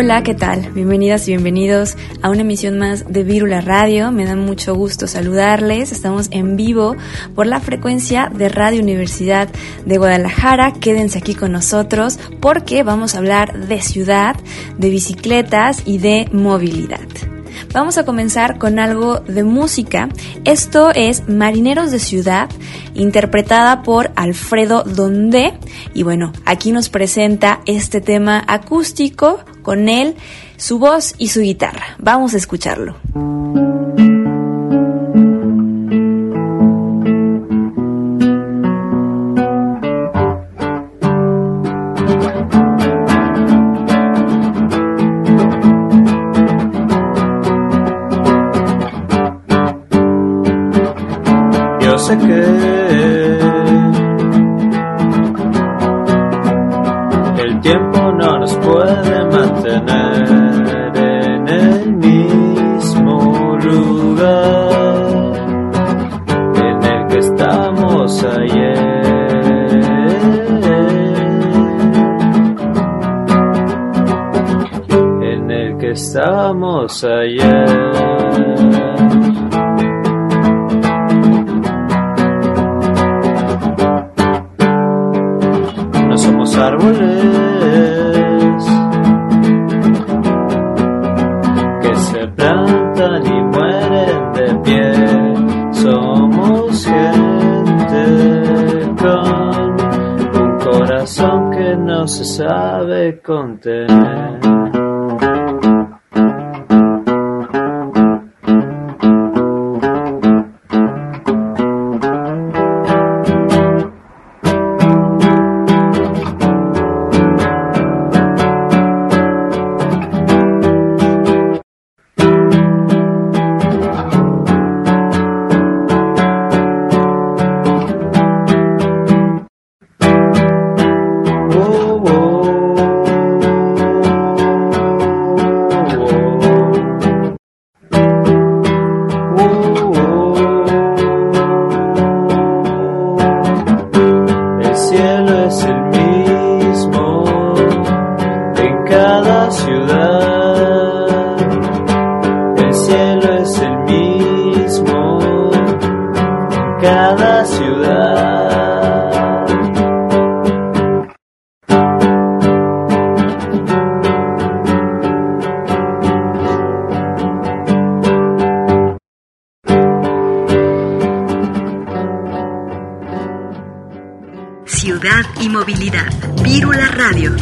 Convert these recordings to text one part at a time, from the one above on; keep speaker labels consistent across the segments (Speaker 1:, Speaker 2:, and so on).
Speaker 1: Hola, ¿qué tal? Bienvenidas y bienvenidos a una emisión más de Vírula Radio. Me da mucho gusto saludarles. Estamos en vivo por la frecuencia de Radio Universidad de Guadalajara. Quédense aquí con nosotros porque vamos a hablar de ciudad, de bicicletas y de movilidad. Vamos a comenzar con algo de música. Esto es Marineros de Ciudad, interpretada por Alfredo Donde. Y bueno, aquí nos presenta este tema acústico con él, su voz y su guitarra. Vamos a escucharlo.
Speaker 2: Tiempo no nos puede mantener en el mismo lugar en el que estamos ayer. En el que estamos ayer.
Speaker 3: Vírula Radio.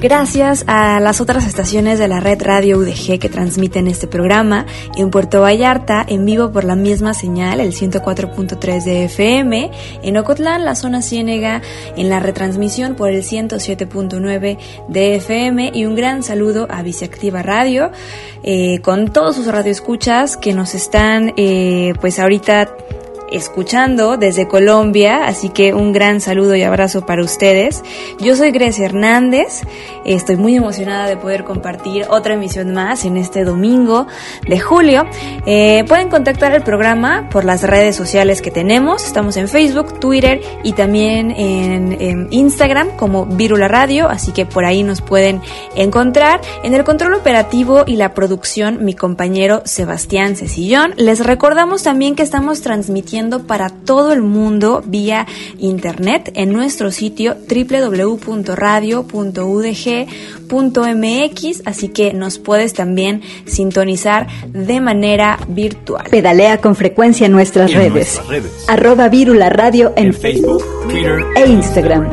Speaker 1: Gracias a las otras estaciones de la red Radio UDG que transmiten este programa en Puerto Vallarta en vivo por la misma señal, el 104.3 de FM, en Ocotlán, la zona Ciénega, en la retransmisión por el 107.9 de FM y un gran saludo a Viceactiva Radio eh, con todos sus radioescuchas que nos están eh, pues ahorita escuchando desde Colombia, así que un gran saludo y abrazo para ustedes. Yo soy Grecia Hernández, estoy muy emocionada de poder compartir otra emisión más en este domingo de julio. Eh, pueden contactar el programa por las redes sociales que tenemos, estamos en Facebook, Twitter y también en, Instagram como Virula Radio, así que por ahí nos pueden encontrar. En el control operativo y la producción, mi compañero Sebastián Cecillón. Les recordamos también que estamos transmitiendo transmitiendo para todo el mundo vía internet en nuestro sitio www.radio.udg.mx, así que nos puedes también sintonizar de manera virtual.
Speaker 3: Pedalea con frecuencia en nuestras,
Speaker 4: En
Speaker 3: redes.
Speaker 4: nuestras redes.
Speaker 3: Arroba Vírula Radio en,
Speaker 4: En Facebook, Twitter
Speaker 3: e Instagram.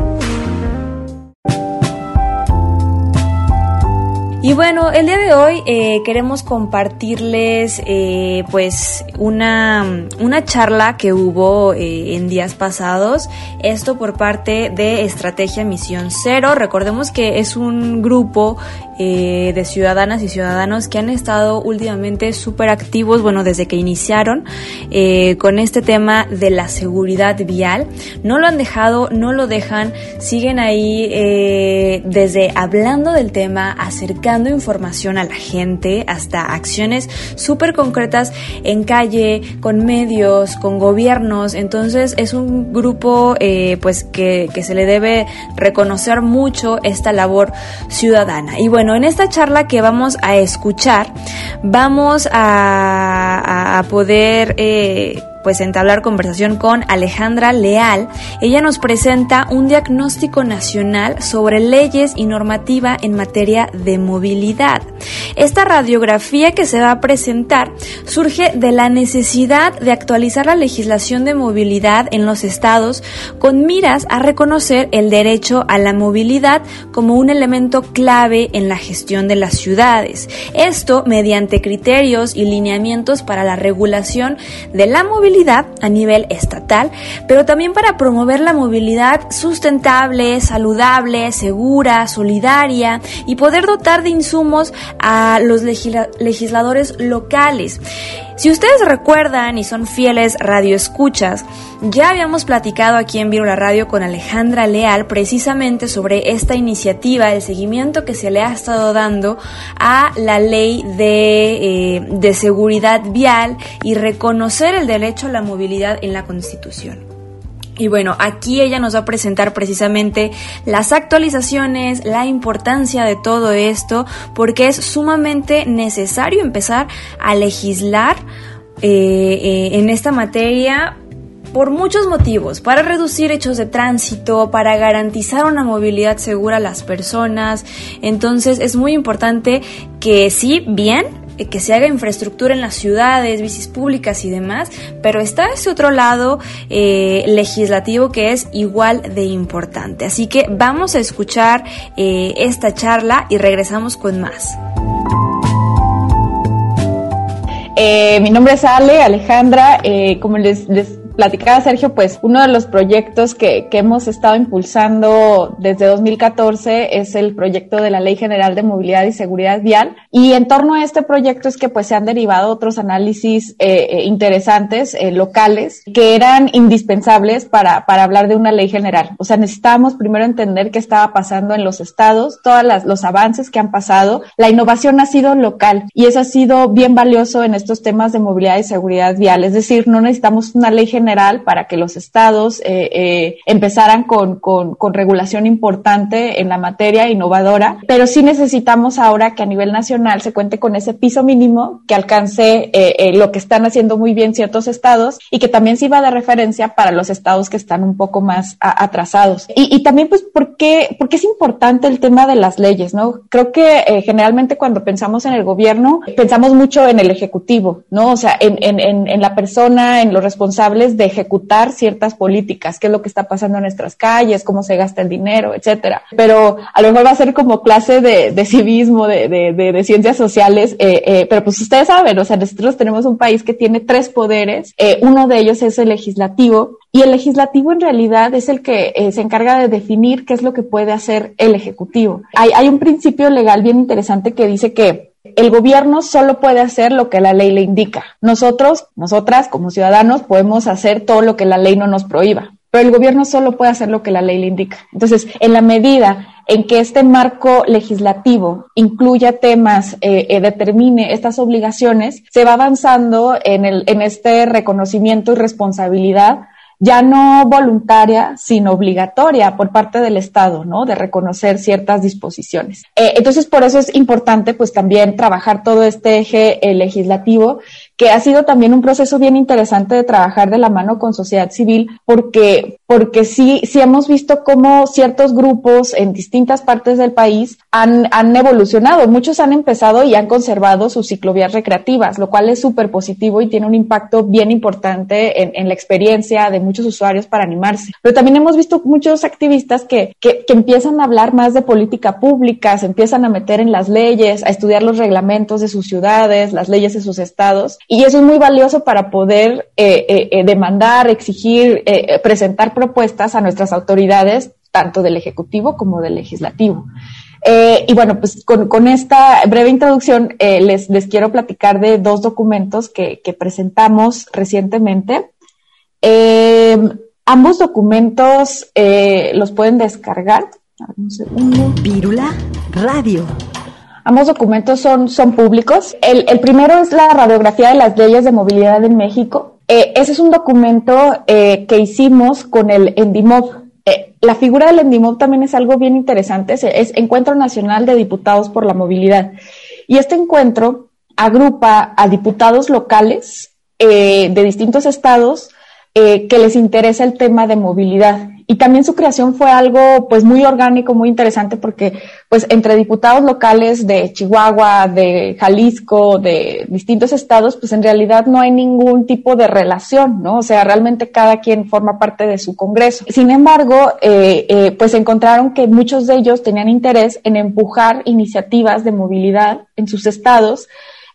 Speaker 1: Y bueno, el día de hoy eh, queremos compartirles eh, pues una, una charla que hubo eh, en días pasados, esto por parte de Estrategia Misión Cero. Recordemos que es un grupo eh, de ciudadanas y ciudadanos que han estado últimamente súper activos, bueno, desde que iniciaron eh, con este tema de la seguridad vial. No lo han dejado, no lo dejan, siguen ahí eh, desde hablando del tema, acercando información a la gente, hasta acciones súper concretas en calle, con medios, con gobiernos. Entonces es un grupo pues que, que se le debe reconocer mucho esta labor ciudadana. Y bueno, en esta charla que vamos a escuchar, vamos a, poder eh, pues entablar conversación con Alejandra Leal. Ella nos presenta un diagnóstico nacional sobre leyes y normativa en materia de movilidad. Esta radiografía que se va a presentar surge de la necesidad de actualizar la legislación de movilidad en los estados con miras a reconocer el derecho a la movilidad como un elemento clave en la gestión de las ciudades. Esto mediante criterios y lineamientos para la regulación de la movilidad a nivel estatal, pero también para promover la movilidad sustentable, saludable, segura, solidaria y poder dotar de insumos a los legisla- legisladores locales. Si ustedes recuerdan y son fieles radioescuchas, ya habíamos platicado aquí en Viro la Radio con Alejandra Leal precisamente sobre esta iniciativa, el seguimiento que se le ha estado dando a la ley de, eh, de seguridad vial y reconocer el derecho a la movilidad en la Constitución. Y bueno, aquí ella nos va a presentar precisamente las actualizaciones, la importancia de todo esto, porque es sumamente necesario empezar a legislar eh, eh, en esta materia por muchos motivos, para reducir hechos de tránsito, para garantizar una movilidad segura a las personas. Entonces es muy importante que sí, bien, que se haga infraestructura en las ciudades, bicis públicas y demás, pero está ese otro lado eh, legislativo que es igual de importante. Así que vamos a escuchar eh, esta charla y regresamos con más.
Speaker 5: Eh, mi nombre es Ale, Alejandra. Eh, como les platicaba Sergio, pues uno de los proyectos que, que hemos estado impulsando desde 2014 es el proyecto de la Ley General de Movilidad y Seguridad Vial. Y en torno a este proyecto es que pues se han derivado otros análisis eh, eh, interesantes, eh, locales, que eran indispensables para, para hablar de una ley general. O sea, necesitábamos primero entender qué estaba pasando en los estados, todos los avances que han pasado. La innovación ha sido local y eso ha sido bien valioso en estos temas de movilidad y seguridad vial. Es decir, no necesitamos una ley general para que los estados eh, eh, empezaran con, con, con regulación importante en la materia innovadora, pero sí necesitamos ahora que a nivel nacional se cuente con ese piso mínimo que alcance eh, eh, lo que están haciendo muy bien ciertos estados y que también sirva de referencia para los estados que están un poco más a, atrasados. Y, y, también, pues, ¿por qué, ¿por qué es importante el tema de las leyes? ¿no? Creo que eh, generalmente cuando pensamos en el gobierno, pensamos mucho en el ejecutivo, ¿no? O sea, en, en, en la persona, en los responsables de ejecutar ciertas políticas, qué es lo que está pasando en nuestras calles, cómo se gasta el dinero, etcétera. Pero a lo mejor va a ser como clase de, de civismo, de, de, de, ciencias sociales, eh, eh, pero pues ustedes saben, o sea, nosotros tenemos un país que tiene tres poderes, eh, uno de ellos es el legislativo, y el legislativo en realidad es el que eh, se encarga de definir qué es lo que puede hacer el ejecutivo. Hay, hay un principio legal bien interesante que dice que el gobierno solo puede hacer lo que la ley le indica. Nosotros, nosotras como ciudadanos podemos hacer todo lo que la ley no nos prohíba, pero el gobierno solo puede hacer lo que la ley le indica. Entonces, en la medida en que este marco legislativo incluya temas, eh, eh, determine estas obligaciones, se va avanzando en, el, en este reconocimiento y responsabilidad ya no voluntaria, sino obligatoria por parte del Estado, ¿no? De reconocer ciertas disposiciones. Eh, entonces, por eso es importante, pues, también trabajar todo este eje eh, legislativo que ha sido también un proceso bien interesante de trabajar de la mano con sociedad civil, porque, porque sí, sí hemos visto cómo ciertos grupos en distintas partes del país han, han evolucionado. Muchos han empezado y han conservado sus ciclovías recreativas, lo cual es súper positivo y tiene un impacto bien importante en, en, la experiencia de muchos usuarios para animarse. Pero también hemos visto muchos activistas que, que, que empiezan a hablar más de política pública, se empiezan a meter en las leyes, a estudiar los reglamentos de sus ciudades, las leyes de sus estados, y eso es muy valioso para poder eh, eh, eh demandar, exigir, presentar propuestas a nuestras autoridades, tanto del Ejecutivo como del Legislativo. Y bueno, pues con, esta breve introducción les, les quiero platicar de dos documentos que, presentamos recientemente. Ambos documentos los pueden descargar.
Speaker 3: Un segundo. Radio.
Speaker 5: Ambos documentos son, son públicos. El, el, primero es la radiografía de las leyes de movilidad en México. Eh, ese es un documento eh, que hicimos con el ENDIMOV. Eh, la figura del ENDIMOV también es algo bien interesante. Es, es, Encuentro Nacional de Diputados por la Movilidad. Y este encuentro agrupa a diputados locales de distintos estados que les interesa el tema de movilidad y también su creación fue algo pues muy orgánico, muy interesante porque pues entre diputados locales de Chihuahua, de Jalisco, de distintos estados, pues en realidad no hay ningún tipo de relación, ¿no? O sea, realmente cada quien forma parte de su congreso. Sin embargo, eh, eh, pues encontraron que muchos de ellos tenían interés en empujar iniciativas de movilidad en sus estados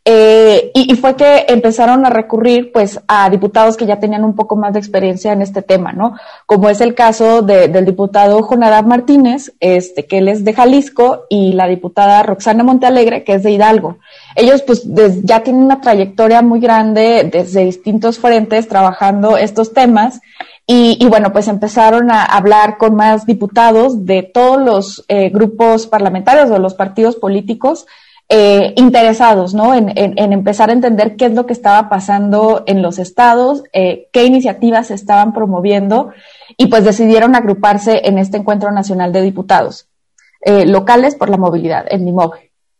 Speaker 5: eh, y, fue que empezaron a recurrir pues a diputados que ya tenían un poco más de experiencia en este tema, ¿no? Como es el caso de, del diputado Jonadab Martínez, este, que él es de Jalisco, y la diputada Roxana Montealegre, que es de Hidalgo. Ellos pues ya tienen una trayectoria muy grande desde distintos frentes trabajando estos temas. Y, y, bueno, pues empezaron a hablar con más diputados de todos los eh, grupos parlamentarios o los partidos políticos eh, interesados, ¿no? En, empezar a entender qué es lo que estaba pasando en los estados, eh, qué iniciativas se estaban promoviendo y pues decidieron agruparse en este encuentro nacional de diputados eh, locales por la movilidad, el NIMOV.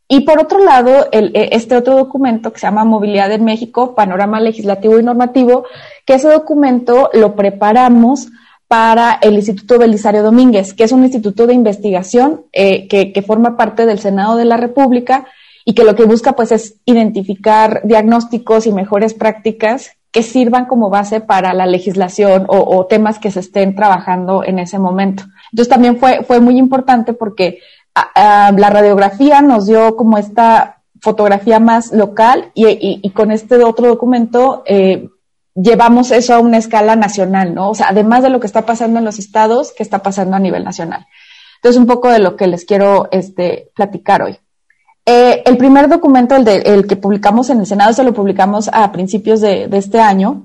Speaker 5: Y por otro lado, eh, este otro documento que se llama Movilidad en México, Panorama Legislativo y Normativo, que ese documento lo preparamos para el Instituto Belisario Domínguez, que es un instituto de investigación eh, que, que, forma parte del Senado de la República y que lo que busca pues es identificar diagnósticos y mejores prácticas que sirvan como base para la legislación o, o temas que se estén trabajando en ese momento. Entonces también fue, fue muy importante porque a, a, la radiografía nos dio como esta fotografía más local y, y, y con este otro documento eh, llevamos eso a una escala nacional, ¿no? O sea, además de lo que está pasando en los estados, ¿qué está pasando a nivel nacional? Entonces, un poco de lo que les quiero este, platicar hoy. Eh, el primer documento, el, de, el, que publicamos en el Senado, se lo publicamos a principios de, este año.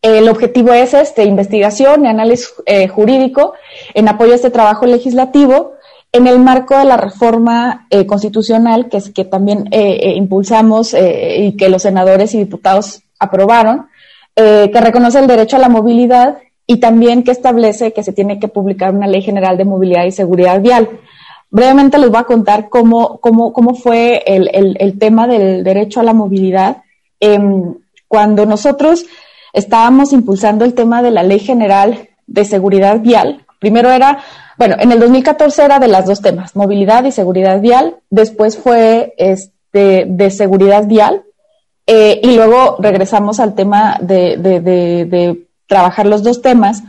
Speaker 5: El objetivo es este, investigación y análisis eh, jurídico en apoyo a este trabajo legislativo en el marco de la reforma eh, constitucional que, que también impulsamos y que los senadores y diputados aprobaron, eh, que reconoce el derecho a la movilidad y también que establece que se tiene que publicar una ley general de movilidad y seguridad vial. Brevemente les voy a contar cómo, cómo, cómo fue el, el, tema del derecho a la movilidad. Eh, cuando nosotros estábamos impulsando el tema de la ley general de seguridad vial, primero era, bueno, en el 2014 era de las dos temas, movilidad y seguridad vial, después fue este, de seguridad vial, eh, y luego regresamos al tema de, trabajar los dos temas,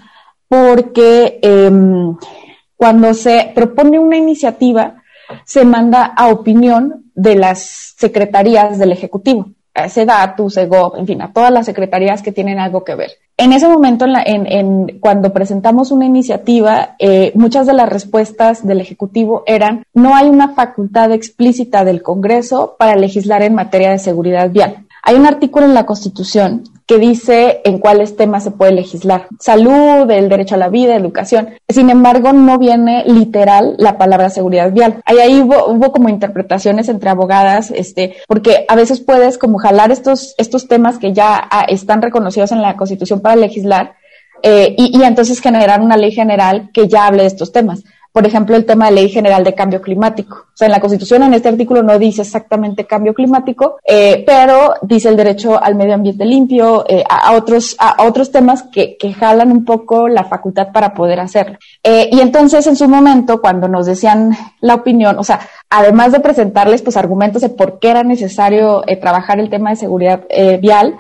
Speaker 5: porque eh, cuando se propone una iniciativa, se manda a opinión de las secretarías del Ejecutivo, a SEDATU, SEGOV, en fin, a todas las secretarías que tienen algo que ver. En ese momento, en la, en, en, cuando presentamos una iniciativa, eh, muchas de las respuestas del Ejecutivo eran, no hay una facultad explícita del Congreso para legislar en materia de seguridad vial. Hay un artículo en la Constitución que dice en cuáles temas se puede legislar. Salud, el derecho a la vida, educación. Sin embargo, no viene literal la palabra seguridad vial. Ahí, hubo, hubo, como interpretaciones entre abogadas, este, porque a veces puedes como jalar estos, estos temas que ya ah, están reconocidos en la Constitución para legislar eh, y, y entonces generar una ley general que ya hable de estos temas por ejemplo, el tema de ley general de cambio climático. O sea, en la Constitución, en este artículo no dice exactamente cambio climático, eh, pero dice el derecho al medio ambiente limpio, eh, a, otros, a, otros temas que, que, jalan un poco la facultad para poder hacerlo. Eh, y entonces, en su momento, cuando nos decían la opinión, o sea, además de presentarles pues argumentos de por qué era necesario eh, trabajar el tema de seguridad vial,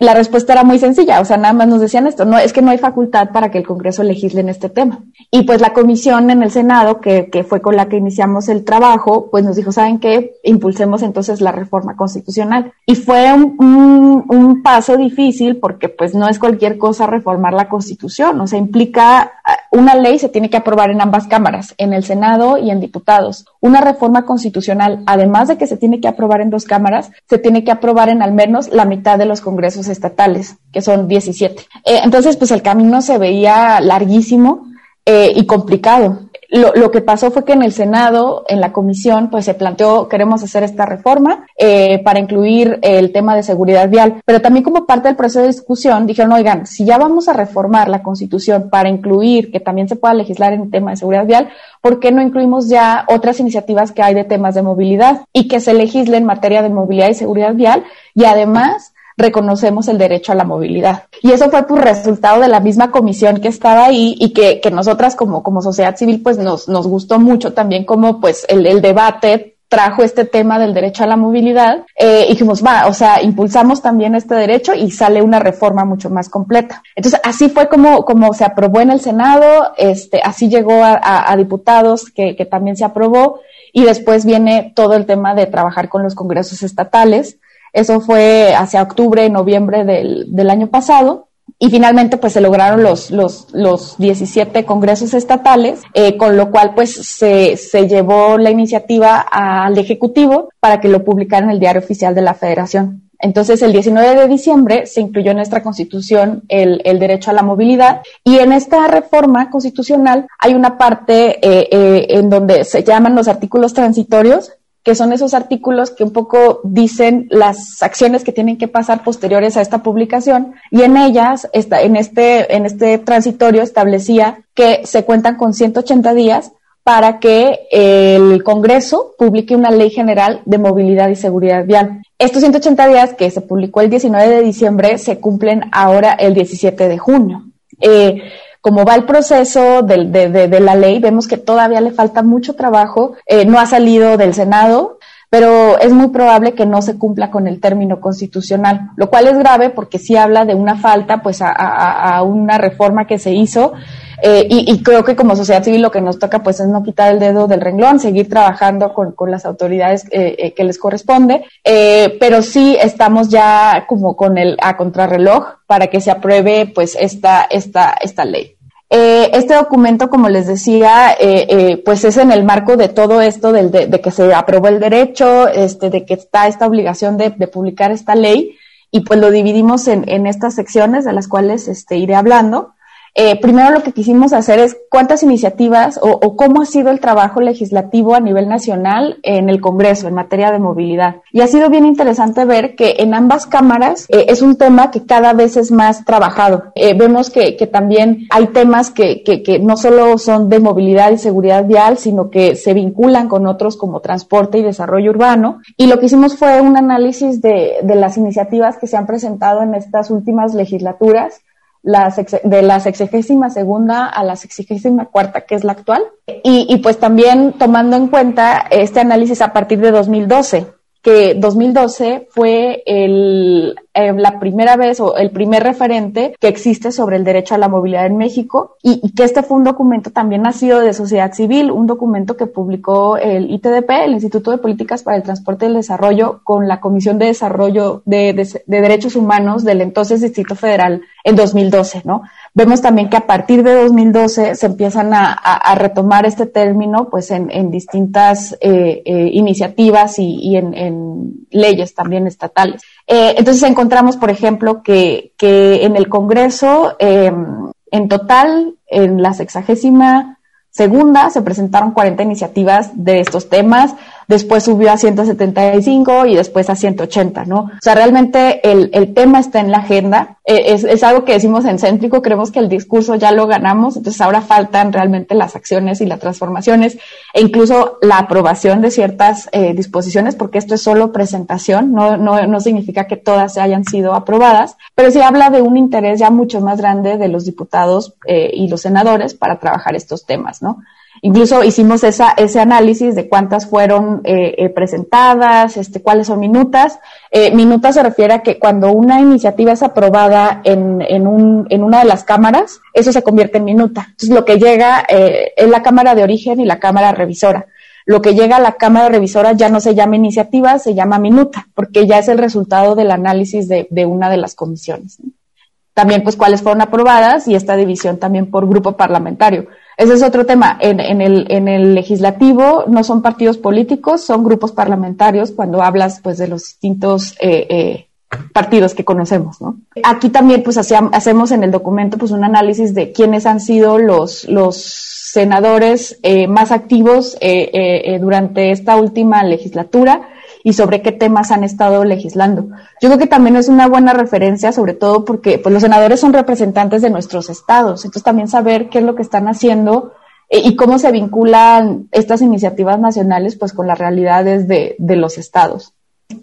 Speaker 5: la respuesta era muy sencilla, o sea, nada más nos decían esto, no, es que no hay facultad para que el Congreso legisle en este tema. Y pues la comisión en el Senado, que, que fue con la que iniciamos el trabajo, pues nos dijo, ¿saben qué? Impulsemos entonces la reforma constitucional. Y fue un, un, paso difícil porque pues no es cualquier cosa reformar la Constitución, o sea, implica una ley se tiene que aprobar en ambas cámaras, en el Senado y en diputados. Una reforma constitucional, además de que se tiene que aprobar en dos cámaras, se tiene que aprobar en al menos la mitad de los congresos estatales, que son 17. Eh, entonces, pues el camino se veía larguísimo eh, y complicado lo, lo, que pasó fue que en el Senado, en la comisión, pues se planteó, queremos hacer esta reforma eh, para incluir el tema de seguridad vial, pero también como parte del proceso de discusión dijeron, oigan, si ya vamos a reformar la constitución para incluir que también se pueda legislar en tema de seguridad vial, ¿por qué no incluimos ya otras iniciativas que hay de temas de movilidad y que se legisle en materia de movilidad y seguridad vial? Y además, reconocemos el derecho a la movilidad. Y eso fue por resultado de la misma comisión que estaba ahí y que, que nosotras como, como sociedad civil pues nos, nos gustó mucho también como pues el, el debate trajo este tema del derecho a la movilidad eh, y dijimos, va, o sea, impulsamos también este derecho y sale una reforma mucho más completa. Entonces, así fue como, como se aprobó en el Senado, este, así llegó a, a, a diputados que, que también se aprobó y después viene todo el tema de trabajar con los congresos estatales eso fue hacia octubre, noviembre del, del año pasado. Y finalmente, pues se lograron los, los, los 17 congresos estatales, eh, con lo cual, pues se, se llevó la iniciativa al Ejecutivo para que lo publicara en el Diario Oficial de la Federación. Entonces, el 19 de diciembre se incluyó en nuestra constitución el, el, derecho a la movilidad y en esta reforma constitucional hay una parte eh, eh, en donde se llaman los artículos transitorios que son esos artículos que un poco dicen las acciones que tienen que pasar posteriores a esta publicación y en ellas, está, en, este, en este transitorio establecía que se cuentan con 180 días para que el Congreso publique una ley general de movilidad y seguridad vial. Estos 180 días que se publicó el 19 de diciembre se cumplen ahora el 17 de junio. Eh, como va el proceso de, de, de, de, la ley, vemos que todavía le falta mucho trabajo, eh, no ha salido del Senado, pero es muy probable que no se cumpla con el término constitucional, lo cual es grave porque sí habla de una falta pues a, a, a una reforma que se hizo eh, y, y, creo que como sociedad civil lo que nos toca pues es no quitar el dedo del renglón, seguir trabajando con, con las autoridades eh, eh, que les corresponde, eh, pero sí estamos ya como con el a contrarreloj para que se apruebe pues esta, esta, esta ley. Eh, este documento, como les decía, eh, pues es en el marco de todo esto del, de, de, que se aprobó el derecho, este, de que está esta obligación de, de publicar esta ley, y pues lo dividimos en, en estas secciones de las cuales este, iré hablando. Eh, primero lo que quisimos hacer es cuántas iniciativas o, cómo ha sido el trabajo legislativo a nivel nacional en el Congreso en materia de movilidad. Y ha sido bien interesante ver que en ambas cámaras eh, es un tema que cada vez es más trabajado. Eh, vemos que, también hay temas que, no solo son de movilidad y seguridad vial, sino que se vinculan con otros como transporte y desarrollo urbano. Y lo que hicimos fue un análisis de las iniciativas que se han presentado en estas últimas legislaturas la de la sexagésima segunda a la sexagésima cuarta, que es la actual. Y, y, pues también tomando en cuenta este análisis a partir de 2012, que 2012 fue el, eh, la primera vez o el primer referente que existe sobre el derecho a la movilidad en México y, que este fue un documento también nacido de sociedad civil, un documento que publicó el ITDP, el Instituto de Políticas para el Transporte y el Desarrollo, con la Comisión de Desarrollo de, de, de Derechos Humanos del entonces Distrito Federal en 2012, ¿no? Vemos también que a partir de 2012 se empiezan a, retomar este término pues en, distintas eh, eh, iniciativas y, en, leyes también estatales. Eh, entonces encontramos, por ejemplo, que, en el Congreso, eh, en total, en la sexagésima segunda se presentaron 40 iniciativas de estos temas, después subió a 175 y después a 180, ¿no? O sea, realmente el, el tema está en la agenda, eh, es, es, algo que decimos en Céntrico, creemos que el discurso ya lo ganamos, entonces ahora faltan realmente las acciones y las transformaciones e incluso la aprobación de ciertas eh, disposiciones, porque esto es solo presentación, no, no, no significa que todas se hayan sido aprobadas, pero sí habla de un interés ya mucho más grande de los diputados eh, y los senadores para trabajar estos temas, ¿no? Incluso hicimos esa, ese análisis de cuántas fueron eh, eh, presentadas, este, cuáles son minutas. Eh, minuta se refiere a que cuando una iniciativa es aprobada en, en, un, en una de las cámaras, eso se convierte en minuta. Entonces lo que llega eh, es la cámara de origen y la cámara revisora. Lo que llega a la cámara revisora ya no se llama iniciativa, se llama minuta, porque ya es el resultado del análisis de una de las comisiones. También, pues, cuáles fueron aprobadas y esta división también por grupo parlamentario. Ese es otro tema. En, el, en el legislativo no son partidos políticos, son grupos parlamentarios cuando hablas pues de los distintos eh, eh, partidos que conocemos, ¿no? Aquí también pues hacemos en el documento pues un análisis de quiénes han sido los, los senadores eh, más activos durante esta última legislatura y sobre qué temas han estado legislando. Yo creo que también es una buena referencia, sobre todo porque pues, los senadores son representantes de nuestros estados, entonces también saber qué es lo que están haciendo eh, y cómo se vinculan estas iniciativas nacionales pues con las realidades de, de los estados.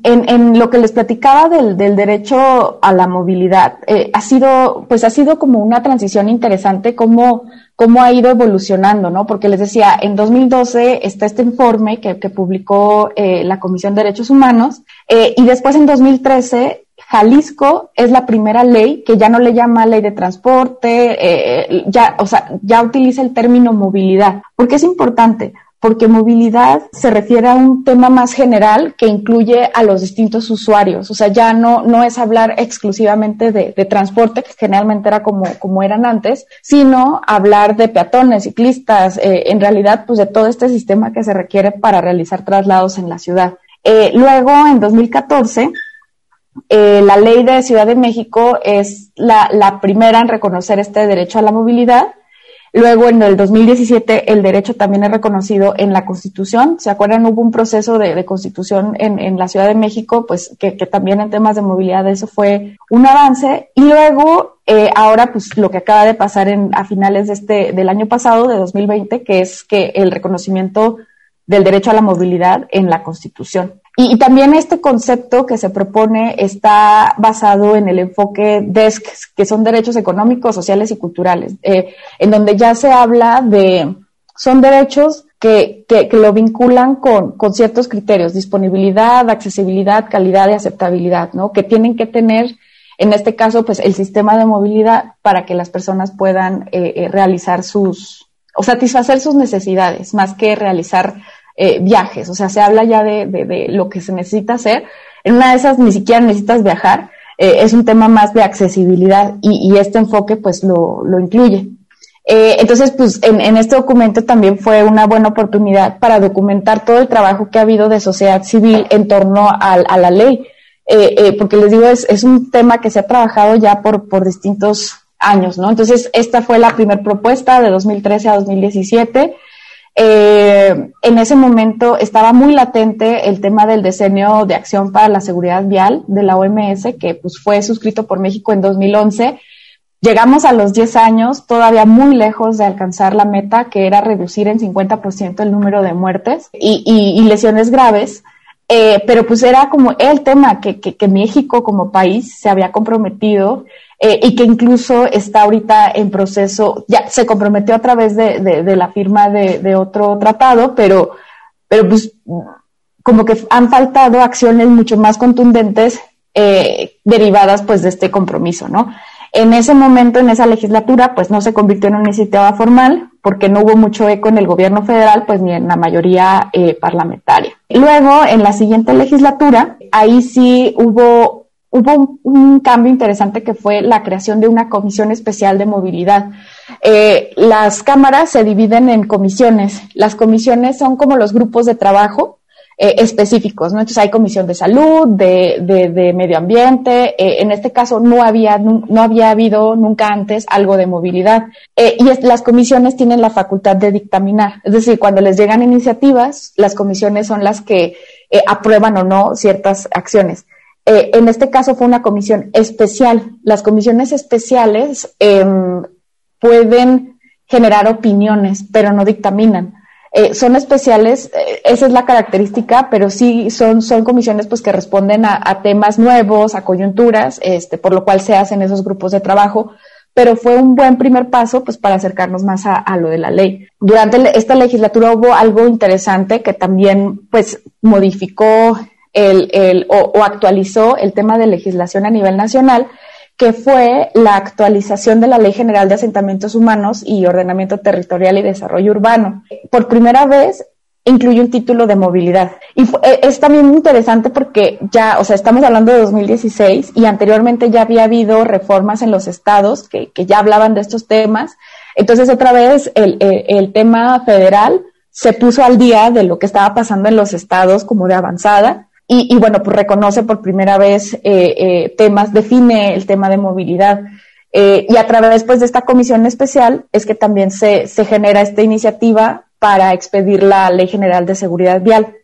Speaker 5: En, en, lo que les platicaba del, derecho a la movilidad, eh, ha sido, pues ha sido como una transición interesante, cómo, cómo ha ido evolucionando, ¿no? Porque les decía, en 2012 está este informe que, publicó eh, la Comisión de Derechos Humanos, eh, y después en 2013 Jalisco es la primera ley que ya no le llama ley de transporte, ya, o sea, ya utiliza el término movilidad. porque es importante? Porque movilidad se refiere a un tema más general que incluye a los distintos usuarios. O sea, ya no, no es hablar exclusivamente de, transporte, que generalmente era como, como eran antes, sino hablar de peatones, ciclistas, eh, en realidad, pues de todo este sistema que se requiere para realizar traslados en la ciudad. Eh, luego, en 2014, eh, la ley de Ciudad de México es la, la primera en reconocer este derecho a la movilidad Luego, en el 2017, el derecho también es reconocido en la Constitución. ¿Se acuerdan? Hubo un proceso de, constitución en, en, la Ciudad de México, pues que, que, también en temas de movilidad eso fue un avance. Y luego, eh, ahora, pues lo que acaba de pasar en, a finales de este, del año pasado, de 2020, que es que el reconocimiento del derecho a la movilidad en la Constitución. Y, y, también este concepto que se propone está basado en el enfoque DESC, que son derechos económicos, sociales y culturales, eh, en donde ya se habla de, son derechos que, que, que lo vinculan con, con, ciertos criterios, disponibilidad, accesibilidad, calidad y aceptabilidad, ¿no? Que tienen que tener, en este caso, pues el sistema de movilidad para que las personas puedan eh, eh, realizar sus, o satisfacer sus necesidades, más que realizar eh, viajes, o sea, se habla ya de, de, lo que se necesita hacer. En una de esas ni siquiera necesitas viajar, eh, es un tema más de accesibilidad y, y este enfoque pues lo, lo incluye. Eh, entonces, pues en, en, este documento también fue una buena oportunidad para documentar todo el trabajo que ha habido de sociedad civil en torno a, a la ley, porque les digo, es, es, un tema que se ha trabajado ya por, por distintos años, ¿no? Entonces, esta fue la primera propuesta de 2013 a 2017. Eh, en ese momento estaba muy latente el tema del diseño de acción para la seguridad vial de la OMS, que pues fue suscrito por México en 2011. Llegamos a los 10 años, todavía muy lejos de alcanzar la meta, que era reducir en 50% el número de muertes y, lesiones graves. Eh, pero pues era como el tema que, que, México como país se había comprometido eh, y que incluso está ahorita en proceso, ya se comprometió a través de, de, la firma de, de, otro tratado, pero, pero pues como que han faltado acciones mucho más contundentes eh, derivadas pues de este compromiso, ¿no? En ese momento, en esa legislatura, pues no se convirtió en una iniciativa formal porque no hubo mucho eco en el gobierno federal, pues ni en la mayoría eh, parlamentaria. Luego, en la siguiente legislatura, ahí sí hubo hubo un, cambio interesante que fue la creación de una comisión especial de movilidad. Eh, las cámaras se dividen en comisiones. Las comisiones son como los grupos de trabajo eh, específicos, ¿no? Entonces hay comisión de salud, de, de, de medio ambiente, eh, en este caso no había, no, había habido nunca antes algo de movilidad. Eh, y las comisiones tienen la facultad de dictaminar, es decir, cuando les llegan iniciativas, las comisiones son las que aprueban o no ciertas acciones. En este caso fue una comisión especial. Las comisiones especiales em, pueden generar opiniones, pero no dictaminan. Eh, son especiales, eh, esa es la característica, pero sí son, son comisiones pues que responden a, temas nuevos, a coyunturas, este, por lo cual se hacen esos grupos de trabajo, pero fue un buen primer paso pues para acercarnos más a, a lo de la ley. Durante esta legislatura hubo algo interesante que también pues modificó el, el, o actualizó el tema de legislación a nivel nacional, que fue la actualización de la Ley General de Asentamientos Humanos y Ordenamiento Territorial y Desarrollo Urbano. Por primera vez incluye un título de movilidad. Y fue, es también interesante porque ya, o sea, estamos hablando de 2016 y anteriormente ya había habido reformas en los estados que, que ya hablaban de estos temas. Entonces, otra vez, el, el, el tema federal se puso al día de lo que estaba pasando en los estados como de avanzada y, bueno, pues reconoce por primera vez eh, eh, temas, define el tema de movilidad. Eh, y a través pues, de esta comisión especial es que también se, se genera esta iniciativa para expedir la Ley General de Seguridad Vial.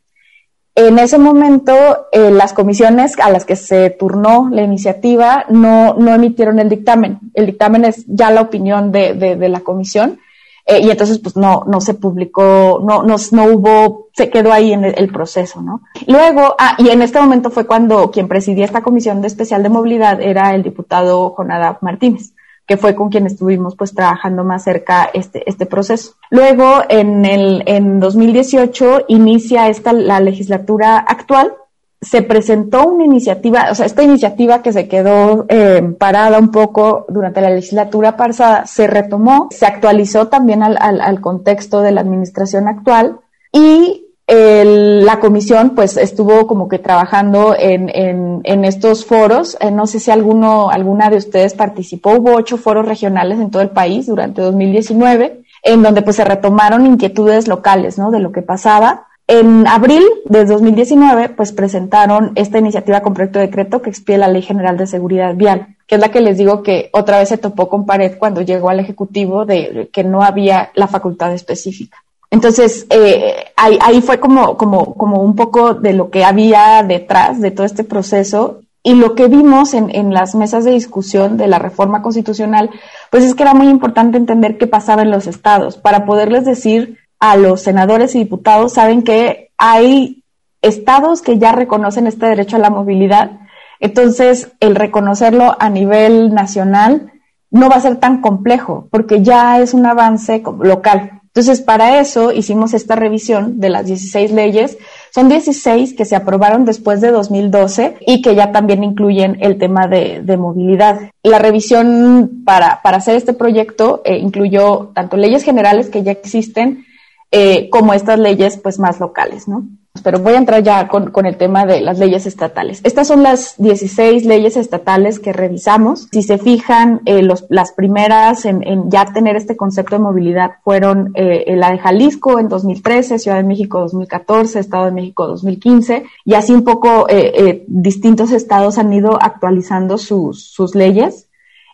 Speaker 5: En ese momento, eh, las comisiones a las que se turnó la iniciativa no, no emitieron el dictamen. El dictamen es ya la opinión de, de la comisión eh, y entonces pues no, no se publicó, no, no, no hubo, se quedó ahí en el, el, proceso, ¿no? Luego, ah, y en este momento fue cuando quien presidía esta comisión de especial de movilidad era el diputado Jonada Martínez que fue con quien estuvimos pues trabajando más cerca este, este proceso. Luego, en el, en 2018 inicia esta, la legislatura actual, se presentó una iniciativa, o sea, esta iniciativa que se quedó eh, parada un poco durante la legislatura pasada, se retomó, se actualizó también al, al, contexto de la administración actual y la comisión pues estuvo como que trabajando en, en, en estos foros. Eh, no sé si alguno, alguna de ustedes participó. Hubo ocho foros regionales en todo el país durante 2019, en donde pues se retomaron inquietudes locales, ¿no? De lo que pasaba. En abril de 2019, pues presentaron esta iniciativa con proyecto de decreto que expide la Ley General de Seguridad Vial, que es la que les digo que otra vez se topó con pared cuando llegó al Ejecutivo de que no había la facultad específica. Entonces, eh, ahí, ahí, fue como, como, como un poco de lo que había detrás de todo este proceso y lo que vimos en, en, las mesas de discusión de la reforma constitucional, pues es que era muy importante entender qué pasaba en los estados para poderles decir a los senadores y diputados, saben que hay estados que ya reconocen este derecho a la movilidad. Entonces, el reconocerlo a nivel nacional no va a ser tan complejo porque ya es un avance local. Entonces, para eso hicimos esta revisión de las 16 leyes. Son 16 que se aprobaron después de 2012 y que ya también incluyen el tema de, movilidad. La revisión para, para hacer este proyecto eh, incluyó tanto leyes generales que ya existen eh, como estas leyes pues más locales, ¿no? Pero voy a entrar ya con, con, el tema de las leyes estatales. Estas son las 16 leyes estatales que revisamos. Si se fijan, eh, los, las primeras en, ya tener este concepto de movilidad fueron eh, la de Jalisco en 2013, Ciudad de México 2014, Estado de México 2015, y así un poco eh, eh, distintos estados han ido actualizando sus, sus leyes.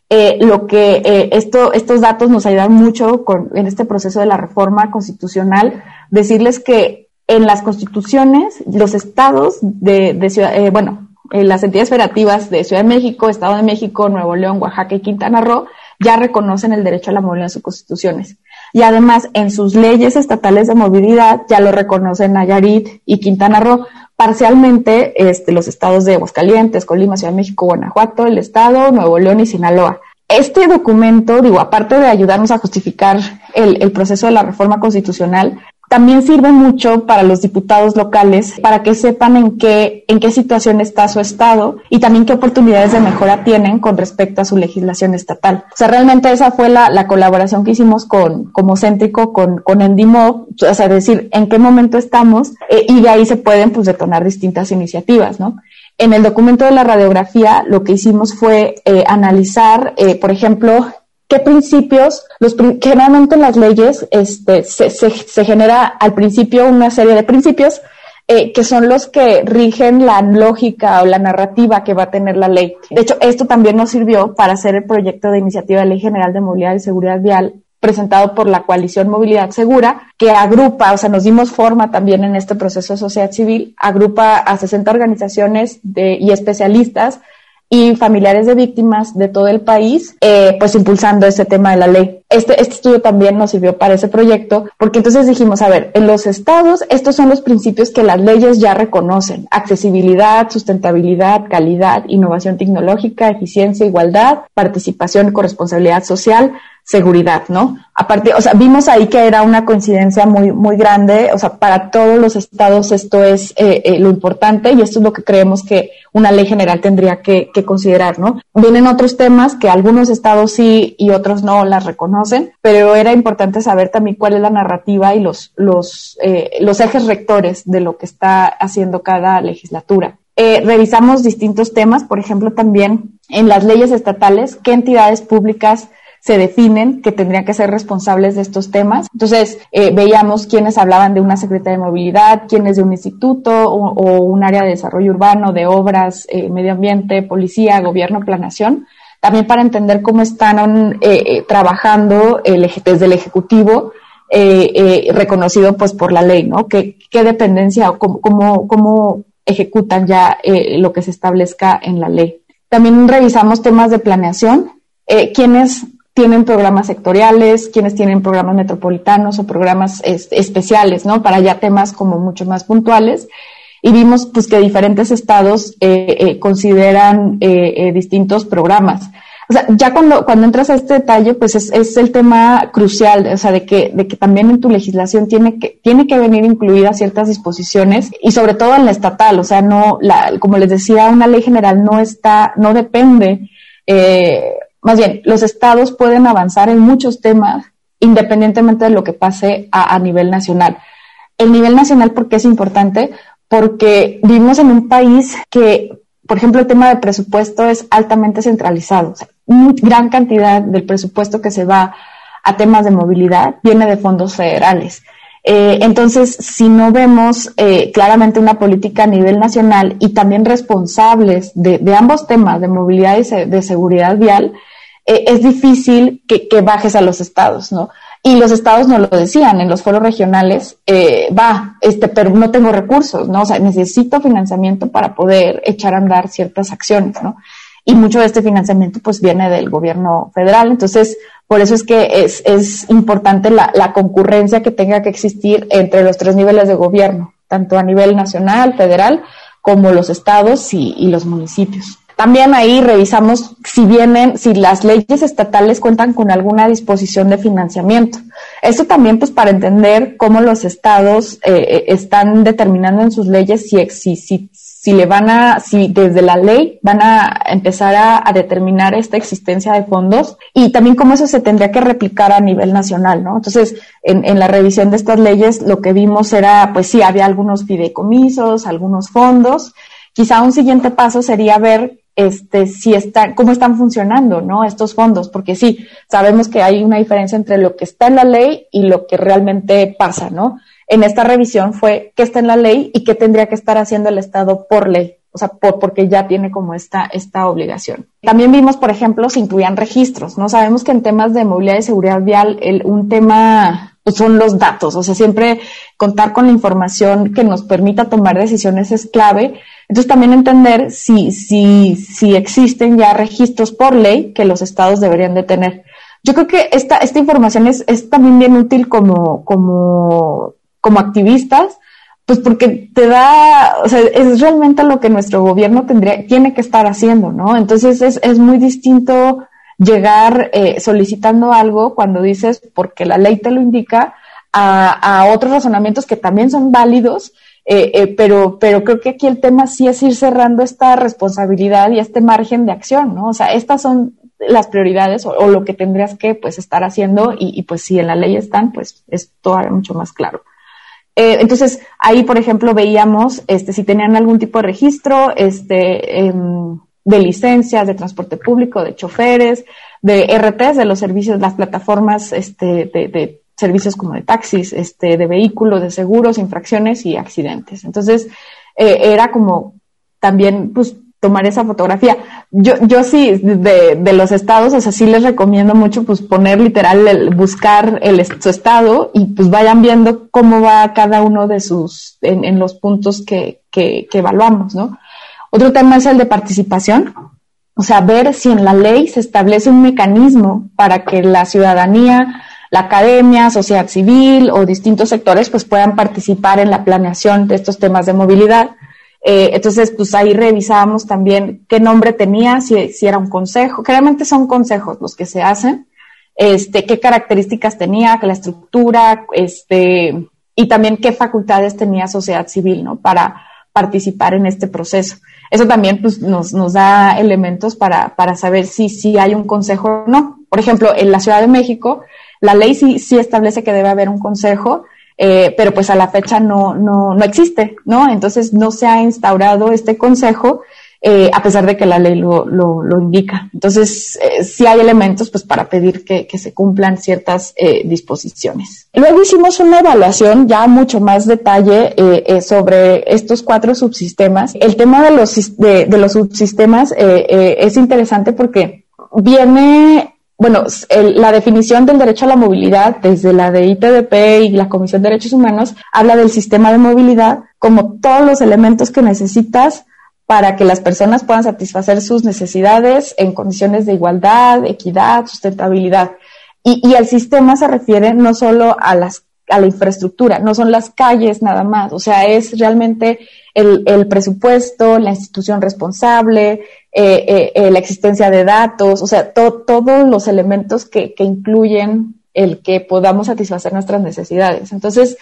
Speaker 5: Eh, lo que eh, esto, estos datos nos ayudan mucho con, en este proceso de la reforma constitucional, decirles que en las constituciones, los estados de, de ciudad, eh, bueno, eh, las entidades federativas de Ciudad de México, Estado de México, Nuevo León, Oaxaca y Quintana Roo ya reconocen el derecho a la movilidad en sus constituciones. Y además, en sus leyes estatales de movilidad ya lo reconocen Nayarit y Quintana Roo. Parcialmente, este, los estados de Aguascalientes, Colima, Ciudad de México, Guanajuato, el estado, Nuevo León y Sinaloa. Este documento, digo, aparte de ayudarnos a justificar el, el proceso de la reforma constitucional, también sirve mucho para los diputados locales para que sepan en qué, en qué situación está su estado y también qué oportunidades de mejora tienen con respecto a su legislación estatal. O sea, realmente esa fue la, la colaboración que hicimos con, como céntrico con, con Endimo, o sea, decir en qué momento estamos eh, y de ahí se pueden pues detonar distintas iniciativas, ¿no? En el documento de la radiografía lo que hicimos fue eh, analizar, eh, por ejemplo, qué principios, los, generalmente en las leyes este, se, se, genera al principio una serie de principios eh, que son los que rigen la lógica o la narrativa que va a tener la ley. De hecho, esto también nos sirvió para hacer el proyecto de iniciativa de Ley General de Movilidad y Seguridad Vial presentado por la coalición Movilidad Segura, que agrupa, o sea, nos dimos forma también en este proceso de sociedad civil, agrupa a 60 organizaciones de, y especialistas y familiares de víctimas de todo el país, eh, pues impulsando este tema de la ley. Este, este estudio también nos sirvió para ese proyecto, porque entonces dijimos, a ver, en los estados, estos son los principios que las leyes ya reconocen. Accesibilidad, sustentabilidad, calidad, innovación tecnológica, eficiencia, igualdad, participación y corresponsabilidad social, seguridad, ¿no? Aparte, o sea, vimos ahí que era una coincidencia muy, muy grande, o sea, para todos los estados esto es eh, eh, lo importante y esto es lo que creemos que una ley general tendría que, considerar, ¿no? Vienen otros temas que algunos estados sí y otros no las reconocen, pero era importante saber también cuál es la narrativa y los, los, eh, los ejes rectores de lo que está haciendo cada legislatura. revisamos distintos temas, por ejemplo, también en las leyes estatales, qué entidades públicas se definen que tendrían que ser responsables de estos temas. Entonces, eh, veíamos quienes hablaban de una Secretaría de Movilidad, quienes de un instituto o, un área de desarrollo urbano, de obras, eh, medio ambiente, policía, gobierno, planación. También para entender cómo están eh, trabajando desde el Ejecutivo, reconocido pues por la ley, ¿no? ¿Qué, qué dependencia o cómo, cómo, cómo ejecutan ya lo que se establezca en la ley. También revisamos temas de planeación, quienes tienen programas sectoriales, quienes tienen programas metropolitanos o programas especiales, ¿no? Para ya temas como mucho más puntuales. Y vimos pues que diferentes estados eh, eh, consideran eh, eh, distintos programas. O sea, ya cuando, cuando entras a este detalle, pues es, es el tema crucial, o sea, de que, de que también en tu legislación tiene que, tiene que venir incluidas ciertas disposiciones y sobre todo en la estatal, o sea, no, la, como les decía, una ley general no está, no depende, eh, más bien, los estados pueden avanzar en muchos temas independientemente de lo que pase a, nivel nacional. El nivel nacional, ¿por qué es importante? Porque vivimos en un país que, por ejemplo, el tema de presupuesto es altamente centralizado. O gran cantidad del presupuesto que se va a temas de movilidad viene de fondos federales. Eh, entonces, si no vemos eh, claramente una política a nivel nacional y también responsables de, ambos temas, de movilidad y de seguridad vial, eh, es difícil que, bajes a los estados, ¿no? Y los estados no lo decían en los foros regionales, va, este, pero no tengo recursos, ¿no? O sea, necesito financiamiento para poder echar a andar ciertas acciones, ¿no? Y mucho de este financiamiento pues viene del gobierno federal. Entonces, por eso es que es, es importante la, la, concurrencia que tenga que existir entre los tres niveles de gobierno, tanto a nivel nacional, federal, como los estados y, y los municipios. También ahí revisamos si vienen, si las leyes estatales cuentan con alguna disposición de financiamiento. Esto también pues para entender cómo los estados eh, eh están determinando en sus leyes si, si, si, si le van a, si desde la ley van a empezar a, determinar esta existencia de fondos y también cómo eso se tendría que replicar a nivel nacional, ¿no? Entonces, en, en la revisión de estas leyes, lo que vimos era, pues sí, había algunos fideicomisos, algunos fondos. Quizá un siguiente paso sería ver este, si está, cómo están funcionando, ¿no? Estos fondos, porque sí, sabemos que hay una diferencia entre lo que está en la ley y lo que realmente pasa, ¿no? en esta revisión fue qué está en la ley y qué tendría que estar haciendo el Estado por ley, o sea, por, porque ya tiene como esta, esta obligación. También vimos, por ejemplo, si incluían registros, ¿no? Sabemos que en temas de movilidad y seguridad vial, el, un tema son los datos, o sea, siempre contar con la información que nos permita tomar decisiones es clave. Entonces también entender si, si, si existen ya registros por ley que los estados deberían de tener. Yo creo que esta, esta información es, es también bien útil como, como como activistas, pues porque te da, o sea, es realmente lo que nuestro gobierno tendría, tiene que estar haciendo, ¿no? Entonces es, es muy distinto llegar eh, solicitando algo cuando dices porque la ley te lo indica a, a otros razonamientos que también son válidos, eh, eh, pero, pero creo que aquí el tema sí es ir cerrando esta responsabilidad y este margen de acción, ¿no? O sea, estas son las prioridades o, lo que tendrías que pues estar haciendo y, y, pues si en la ley están, pues es todavía mucho más claro. Eh, entonces, ahí, por ejemplo, veíamos este, si tenían algún tipo de registro este, em, de licencias de transporte público, de choferes, de RTs, de los servicios, las plataformas este, de, servicios como de taxis, este, de vehículos, de seguros, infracciones y accidentes. Entonces, eh, era como también, pues, tomar esa fotografía. Yo, yo sí, de, de los estados, o sea, sí les recomiendo mucho, pues, poner literal, el, buscar el, su estado y pues vayan viendo cómo va cada uno de sus, en, en los puntos que, que, que evaluamos, ¿no? Otro tema es el de participación, o sea, ver si en la ley se establece un mecanismo para que la ciudadanía, la academia, sociedad civil o distintos sectores pues puedan participar en la planeación de estos temas de movilidad. Eh, entonces, pues ahí revisábamos también qué nombre tenía, si, era un consejo, que realmente son consejos los que se hacen, este, qué características tenía, la estructura, este, y también qué facultades tenía sociedad civil, ¿no? Para participar en este proceso. Eso también pues, nos, nos da elementos para, para saber si, si hay un consejo o no. Por ejemplo, en la Ciudad de México, la ley sí, sí establece que debe haber un consejo, eh, pero pues a la fecha no, no, no existe, ¿no? Entonces no se ha instaurado este consejo eh, a pesar de que la ley lo, lo, lo indica. Entonces, eh, sí hay elementos pues para pedir que, que se cumplan ciertas eh, disposiciones. Luego hicimos una evaluación ya mucho más detalle eh, eh, sobre estos cuatro subsistemas. El tema de los, de, de los subsistemas es interesante porque viene bueno, el, la definición del derecho a la movilidad desde la de ITDP y la Comisión de Derechos Humanos habla del sistema de movilidad como todos los elementos que necesitas para que las personas puedan satisfacer sus necesidades en condiciones de igualdad, equidad, sustentabilidad. Y, y el sistema se refiere no solo a las a la infraestructura, no son las calles nada más, o sea, es realmente el, presupuesto, la institución responsable, eh, eh, eh, la existencia de datos, o sea, to, todos los elementos que incluyen el que podamos satisfacer nuestras necesidades. Entonces,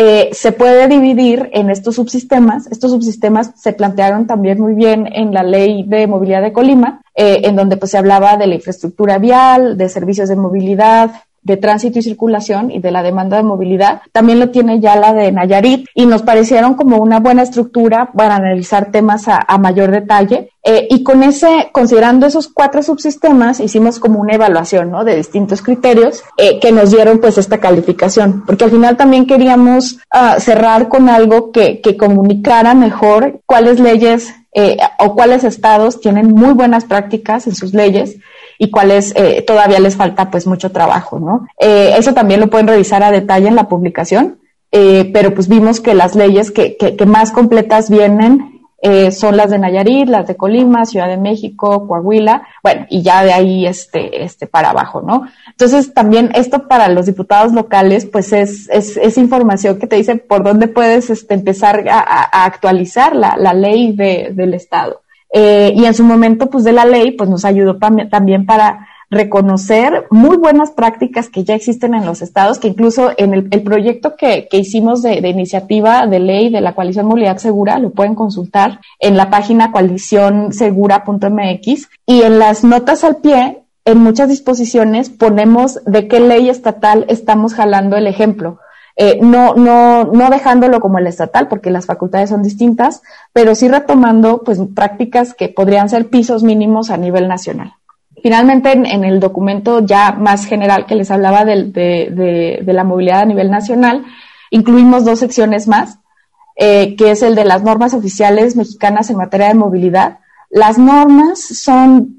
Speaker 5: eh, se puede dividir en estos subsistemas. Estos subsistemas se plantearon también muy bien en la ley de movilidad de Colima, eh, en donde pues se hablaba de la infraestructura vial, de servicios de movilidad, de tránsito y circulación y de la demanda de movilidad. También lo tiene ya la de Nayarit y nos parecieron como una buena estructura para analizar temas a, mayor detalle. Eh, y con ese, considerando esos cuatro subsistemas, hicimos como una evaluación, ¿no? De distintos criterios eh, que nos dieron pues esta calificación, porque al final también queríamos uh, cerrar con algo que, que comunicara mejor cuáles leyes eh, o cuáles estados tienen muy buenas prácticas en sus leyes y cuáles eh, todavía les falta pues mucho trabajo, ¿no? Eh, eso también lo pueden revisar a detalle en la publicación, eh, pero pues vimos que las leyes que, que, que más completas vienen eh, son las de Nayarit, las de Colima, Ciudad de México, Coahuila, bueno, y ya de ahí este, este para abajo, ¿no? Entonces también esto para los diputados locales, pues es, es, es información que te dice por dónde puedes este, empezar a, a actualizar la, la ley de, del Estado. Eh, y en su momento, pues de la ley, pues nos ayudó también para reconocer muy buenas prácticas que ya existen en los estados, que incluso en el, proyecto que, que hicimos de, de, iniciativa de ley de la coalición Movilidad Segura, lo pueden consultar en la página coalicionsegura.mx y en las notas al pie, en muchas disposiciones ponemos de qué ley estatal estamos jalando el ejemplo. Eh, no, no, no dejándolo como el estatal, porque las facultades son distintas, pero sí retomando pues prácticas que podrían ser pisos mínimos a nivel nacional. Finalmente, en, el documento ya más general que les hablaba de, de, la movilidad a nivel nacional, incluimos dos secciones más, eh, que es el de las normas oficiales mexicanas en materia de movilidad. Las normas son,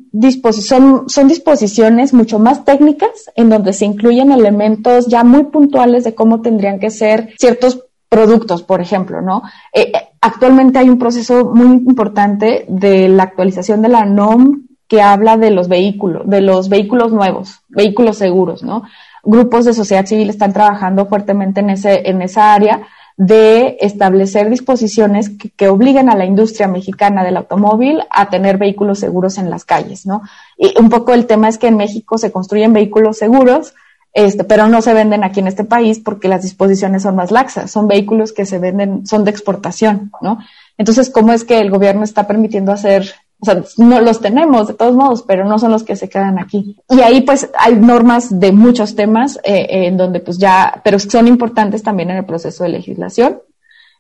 Speaker 5: son, son disposiciones mucho más técnicas, en donde se incluyen elementos ya muy puntuales de cómo tendrían que ser ciertos productos, por ejemplo, ¿no? Eh, actualmente hay un proceso muy importante de la actualización de la NOM que habla de los vehículos, de los vehículos nuevos, vehículos seguros, ¿no? Grupos de sociedad civil están trabajando fuertemente en ese, en esa área de establecer disposiciones que, obliguen a la industria mexicana del automóvil a tener vehículos seguros en las calles, ¿no? Y un poco el tema es que en México se construyen vehículos seguros, este, pero no se venden aquí en este país porque las disposiciones son más laxas, son vehículos que se venden, son de exportación, ¿no? Entonces, ¿cómo es que el gobierno está permitiendo hacer o sea, no los tenemos de todos modos, pero no son los que se quedan aquí. Y ahí pues hay normas de muchos temas eh, en donde pues ya, pero son importantes también en el proceso de legislación.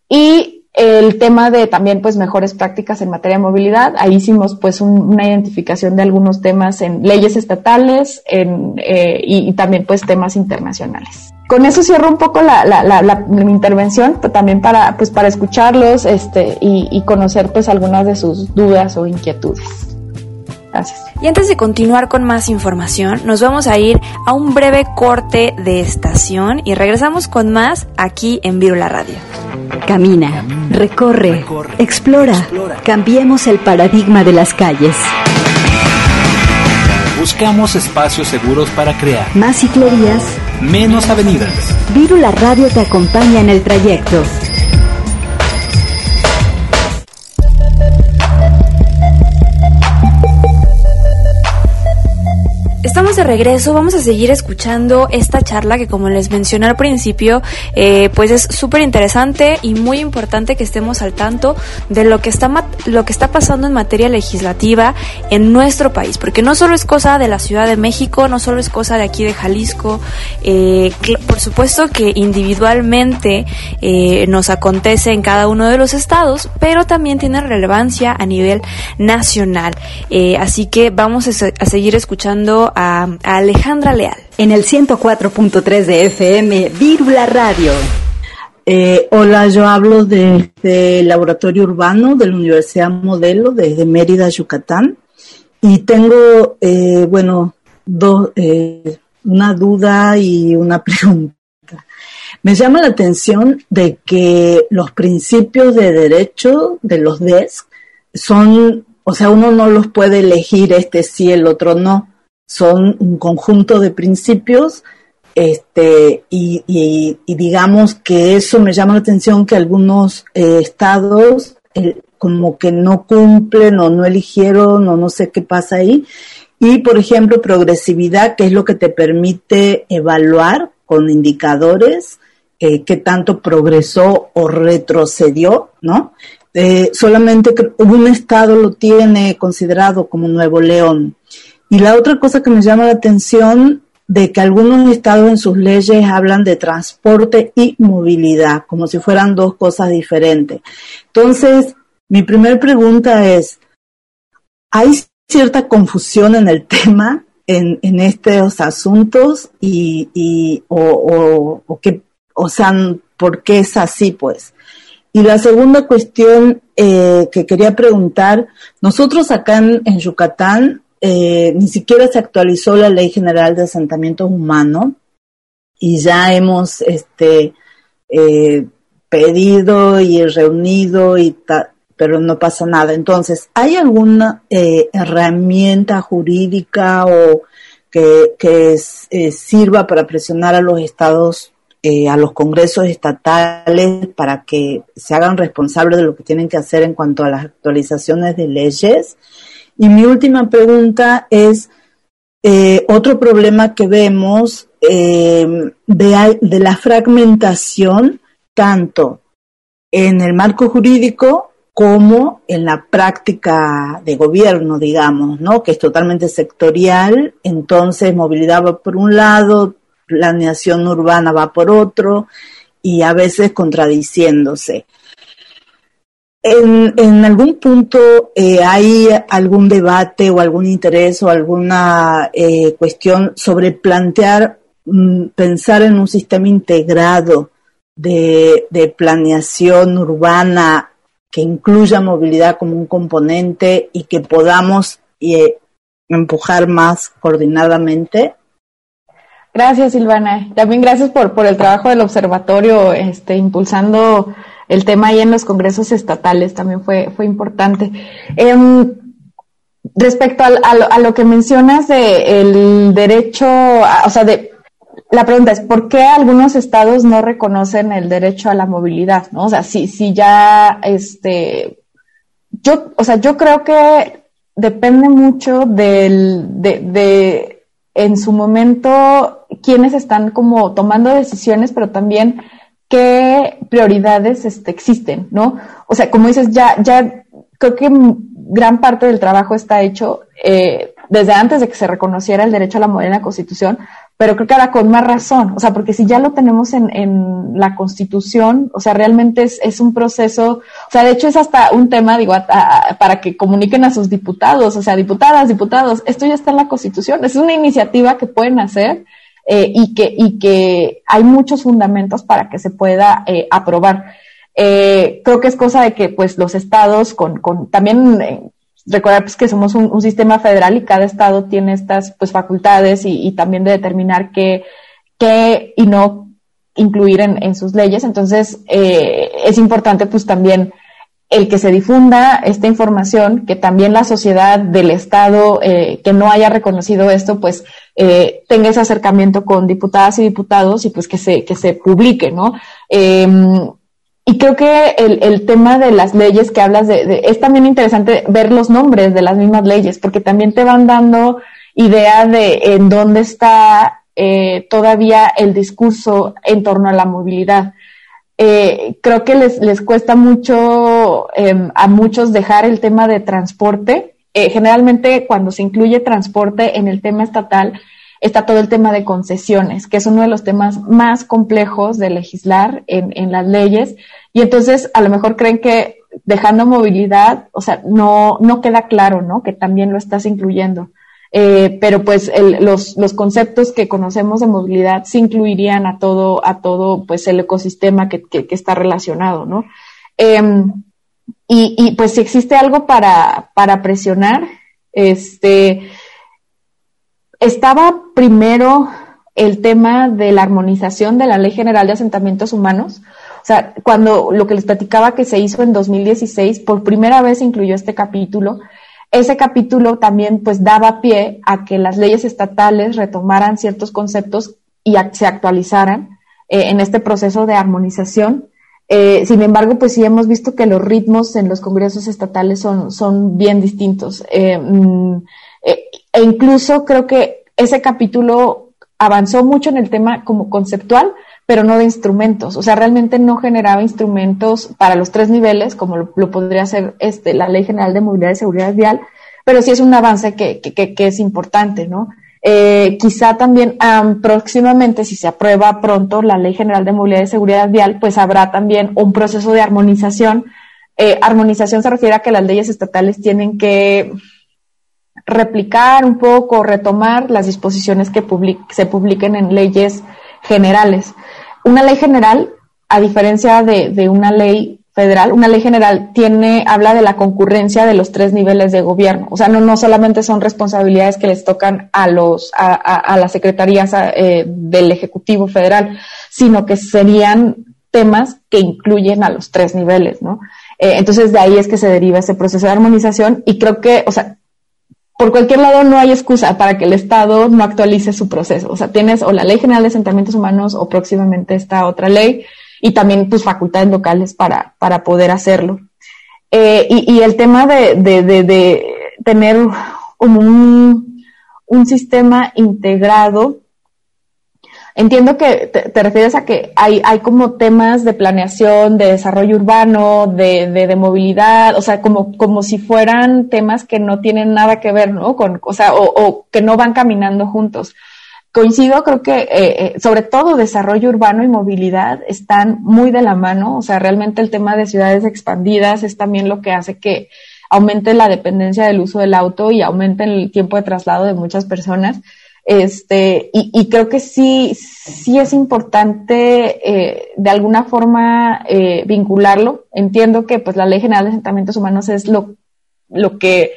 Speaker 5: Y el tema de también pues mejores prácticas en materia de movilidad, ahí hicimos pues un, una identificación de algunos temas en leyes estatales eh, y también pues temas internacionales. Con eso cierro un poco la, la, la, mi intervención, pero también para, pues, para escucharlos este, y, y conocer pues algunas de sus dudas o inquietudes. Gracias.
Speaker 1: Y antes de continuar con más información, nos vamos a ir a un breve corte de estación y regresamos con más aquí en Virula Radio.
Speaker 3: Camina, recorre, explora, cambiemos el paradigma de las calles.
Speaker 4: Buscamos espacios seguros para crear
Speaker 3: más ciclerías,
Speaker 4: menos avenidas.
Speaker 3: Virula Radio te acompaña en el trayecto.
Speaker 1: Estamos de regreso, vamos a seguir escuchando esta charla que como les mencioné al principio, eh, pues es súper interesante y muy importante que estemos al tanto de lo que, está lo que está pasando en materia legislativa en nuestro país, porque no solo es cosa de la Ciudad de México, no solo es cosa de aquí de Jalisco, eh, por supuesto que individualmente eh, nos acontece en cada uno de los estados, pero también tiene relevancia a nivel nacional. así que vamos a, a seguir escuchando a, Alejandra Leal.
Speaker 3: En el 104.3 de FM, Vírula Radio.
Speaker 6: Eh, hola, yo hablo desde el Laboratorio Urbano de la Universidad Modelo, desde Mérida, Yucatán. Y tengo, eh, bueno, dos, eh, una duda y una pregunta. Me llama la atención de que los principios de derecho de los DESC son, o sea, uno no los puede elegir este sí, el otro no son un conjunto de principios este, y, digamos que eso me llama la atención que algunos eh, estados eh, como que no cumplen o no eligieron o no sé qué pasa ahí. Y, por ejemplo, progresividad, que es lo que te permite evaluar con indicadores eh, qué tanto progresó o retrocedió, ¿no? solamente un estado lo tiene considerado como Nuevo León. Y la otra cosa que me llama la atención de que algunos estados en sus leyes hablan de transporte y movilidad, como si fueran dos cosas diferentes. Entonces, mi primera pregunta es, ¿hay cierta confusión en el tema, en, estos asuntos? Y, y o, o, que, o sea, ¿por qué es así, pues? Y la segunda cuestión eh, que quería preguntar, nosotros acá en Yucatán eh, ni siquiera se actualizó la Ley General de Asentamientos Humanos y ya hemos este, eh, pedido y reunido y pero no pasa nada. Entonces, ¿hay alguna eh, herramienta jurídica o que, que sirva para presionar a los estados, a los congresos estatales para que se hagan responsables de lo que tienen que hacer en cuanto a las actualizaciones de leyes? Y mi última pregunta es, eh, otro problema que vemos eh, de, la fragmentación, tanto en el marco jurídico como en la práctica de gobierno, digamos, ¿no? Que es totalmente sectorial, entonces movilidad va por un lado, planeación urbana va por otro, y a veces contradiciéndose. En, algún punto eh, hay algún debate o algún interés o alguna eh, cuestión sobre plantear, mm, pensar en un sistema integrado de, de planeación urbana que incluya movilidad como un componente y que podamos eh, empujar más coordinadamente.
Speaker 5: Gracias, Silvana. También gracias por, por el trabajo del observatorio, este, impulsando el tema ahí en los congresos estatales también fue, fue importante. Em, respecto a, lo que mencionas de el derecho, o sea, de la pregunta es ¿por qué algunos estados no reconocen el derecho a la movilidad? ¿no? O sea, si, si ya este yo, o sea, yo creo que depende mucho del, de, de en su momento quienes están como tomando decisiones, pero también qué prioridades este, existen, ¿no? O sea, como dices, ya, ya creo que gran parte del trabajo está hecho eh, desde antes de que se reconociera el derecho a la moderna constitución, pero creo que ahora con más razón, o sea, porque si ya lo tenemos en, en la constitución, o sea, realmente es, es, un proceso, o sea, de hecho es hasta un tema, digo, para que comuniquen a sus diputados, o sea, diputadas, diputados, esto ya está en la constitución, es una iniciativa que pueden hacer eh, y, que, y que hay muchos fundamentos para que se pueda eh, aprobar. Eh, creo que es cosa de que pues los estados con, con también recordar pues, que somos un, sistema federal y cada estado tiene estas pues facultades y, también de determinar qué, qué y no incluir en, en sus leyes. Entonces, es importante pues también el que se difunda esta información, que también la sociedad del Estado eh, que no haya reconocido esto, pues eh, tenga ese acercamiento con diputadas y diputados y pues que se, que se publique, ¿no? Em, y creo que el, el, tema de las leyes que hablas de, es también interesante ver los nombres de las mismas leyes, porque también te van dando idea de en dónde está eh, todavía el discurso en torno a la movilidad. Eh, creo que les, les cuesta mucho em, a muchos dejar el tema de transporte. Eh, generalmente cuando se incluye transporte en el tema estatal, está todo el tema de concesiones, que es uno de los temas más complejos de legislar en, en las leyes. Y entonces a lo mejor creen que dejando movilidad, o sea, no, no queda claro, ¿no? Que también lo estás incluyendo. Eh, pero pues los, los conceptos que conocemos de movilidad sí incluirían a todo, a todo pues el ecosistema que, que, está relacionado, ¿no? Em, y, y, pues si existe algo para, para presionar, este, estaba primero el tema de la armonización de la Ley General de Asentamientos Humanos. O sea, cuando lo que les platicaba que se hizo en 2016, por primera vez incluyó este capítulo ese capítulo también pues daba pie a que las leyes estatales retomaran ciertos conceptos y se actualizaran eh, en este proceso de armonización. Eh, sin embargo, pues sí hemos visto que los ritmos en los congresos estatales son, son bien distintos. Eh, mm, e incluso creo que ese capítulo avanzó mucho en el tema como conceptual, pero no de instrumentos. O sea, realmente no generaba instrumentos para los tres niveles, como lo, podría hacer este, la Ley General de Movilidad y Seguridad Vial, pero sí es un avance que, es importante, ¿no? Eh, quizá también próximamente, si se aprueba pronto la Ley General de Movilidad y Seguridad Vial, pues habrá también un proceso de armonización. Eh, armonización se refiere a que las leyes estatales tienen que replicar un poco, retomar las disposiciones que se publiquen en leyes generales. Una ley general, a diferencia de, una ley federal, una ley general tiene, habla de la concurrencia de los tres niveles de gobierno. O sea, no, no solamente son responsabilidades que les tocan a los, a, a, las secretarías eh, del Ejecutivo Federal, sino que serían temas que incluyen a los tres niveles, ¿no? Eh, entonces de ahí es que se deriva ese proceso de armonización y creo que, o sea, por cualquier lado no hay excusa para que el Estado no actualice su proceso. O sea, tienes o la Ley General de Asentamientos Humanos o próximamente esta otra ley y también tus facultades locales para, para poder hacerlo. Eh, y, y, el tema de, de, de, de tener un, un sistema integrado Entiendo que te, refieres a que hay, como temas de planeación, de desarrollo urbano, de, de, movilidad, o sea, como, como si fueran temas que no tienen nada que ver, ¿no? Con, o sea, o, que no van caminando juntos. Coincido, creo que eh, eh, sobre todo desarrollo urbano y movilidad están muy de la mano, o sea, realmente el tema de ciudades expandidas es también lo que hace que aumente la dependencia del uso del auto y aumente el tiempo de traslado de muchas personas. Este, y, y, creo que sí, sí es importante eh, de alguna forma eh, vincularlo. Entiendo que pues la Ley General de Asentamientos Humanos es lo, lo que,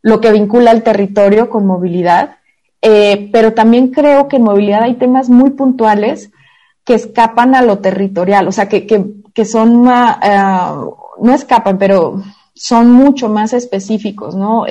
Speaker 5: lo que vincula el territorio con movilidad, eh, pero también creo que en movilidad hay temas muy puntuales que escapan a lo territorial, o sea, que, que, que son, no escapan, pero son mucho más específicos, ¿no?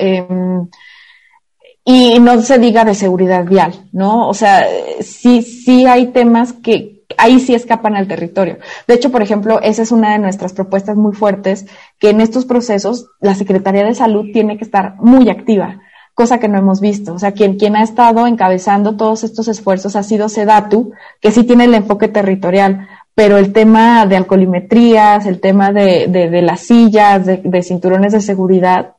Speaker 5: Y no se diga de seguridad vial, ¿no? O sea, sí, sí hay temas que ahí sí escapan al territorio. De hecho, por ejemplo, esa es una de nuestras propuestas muy fuertes, que en estos procesos la Secretaría de Salud tiene que estar muy activa, cosa que no hemos visto. O sea, quien, quien ha estado encabezando todos estos esfuerzos ha sido Sedatu, que sí tiene el enfoque territorial, pero el tema de alcoholimetrías, el tema de, de, de las sillas, de, de cinturones de seguridad,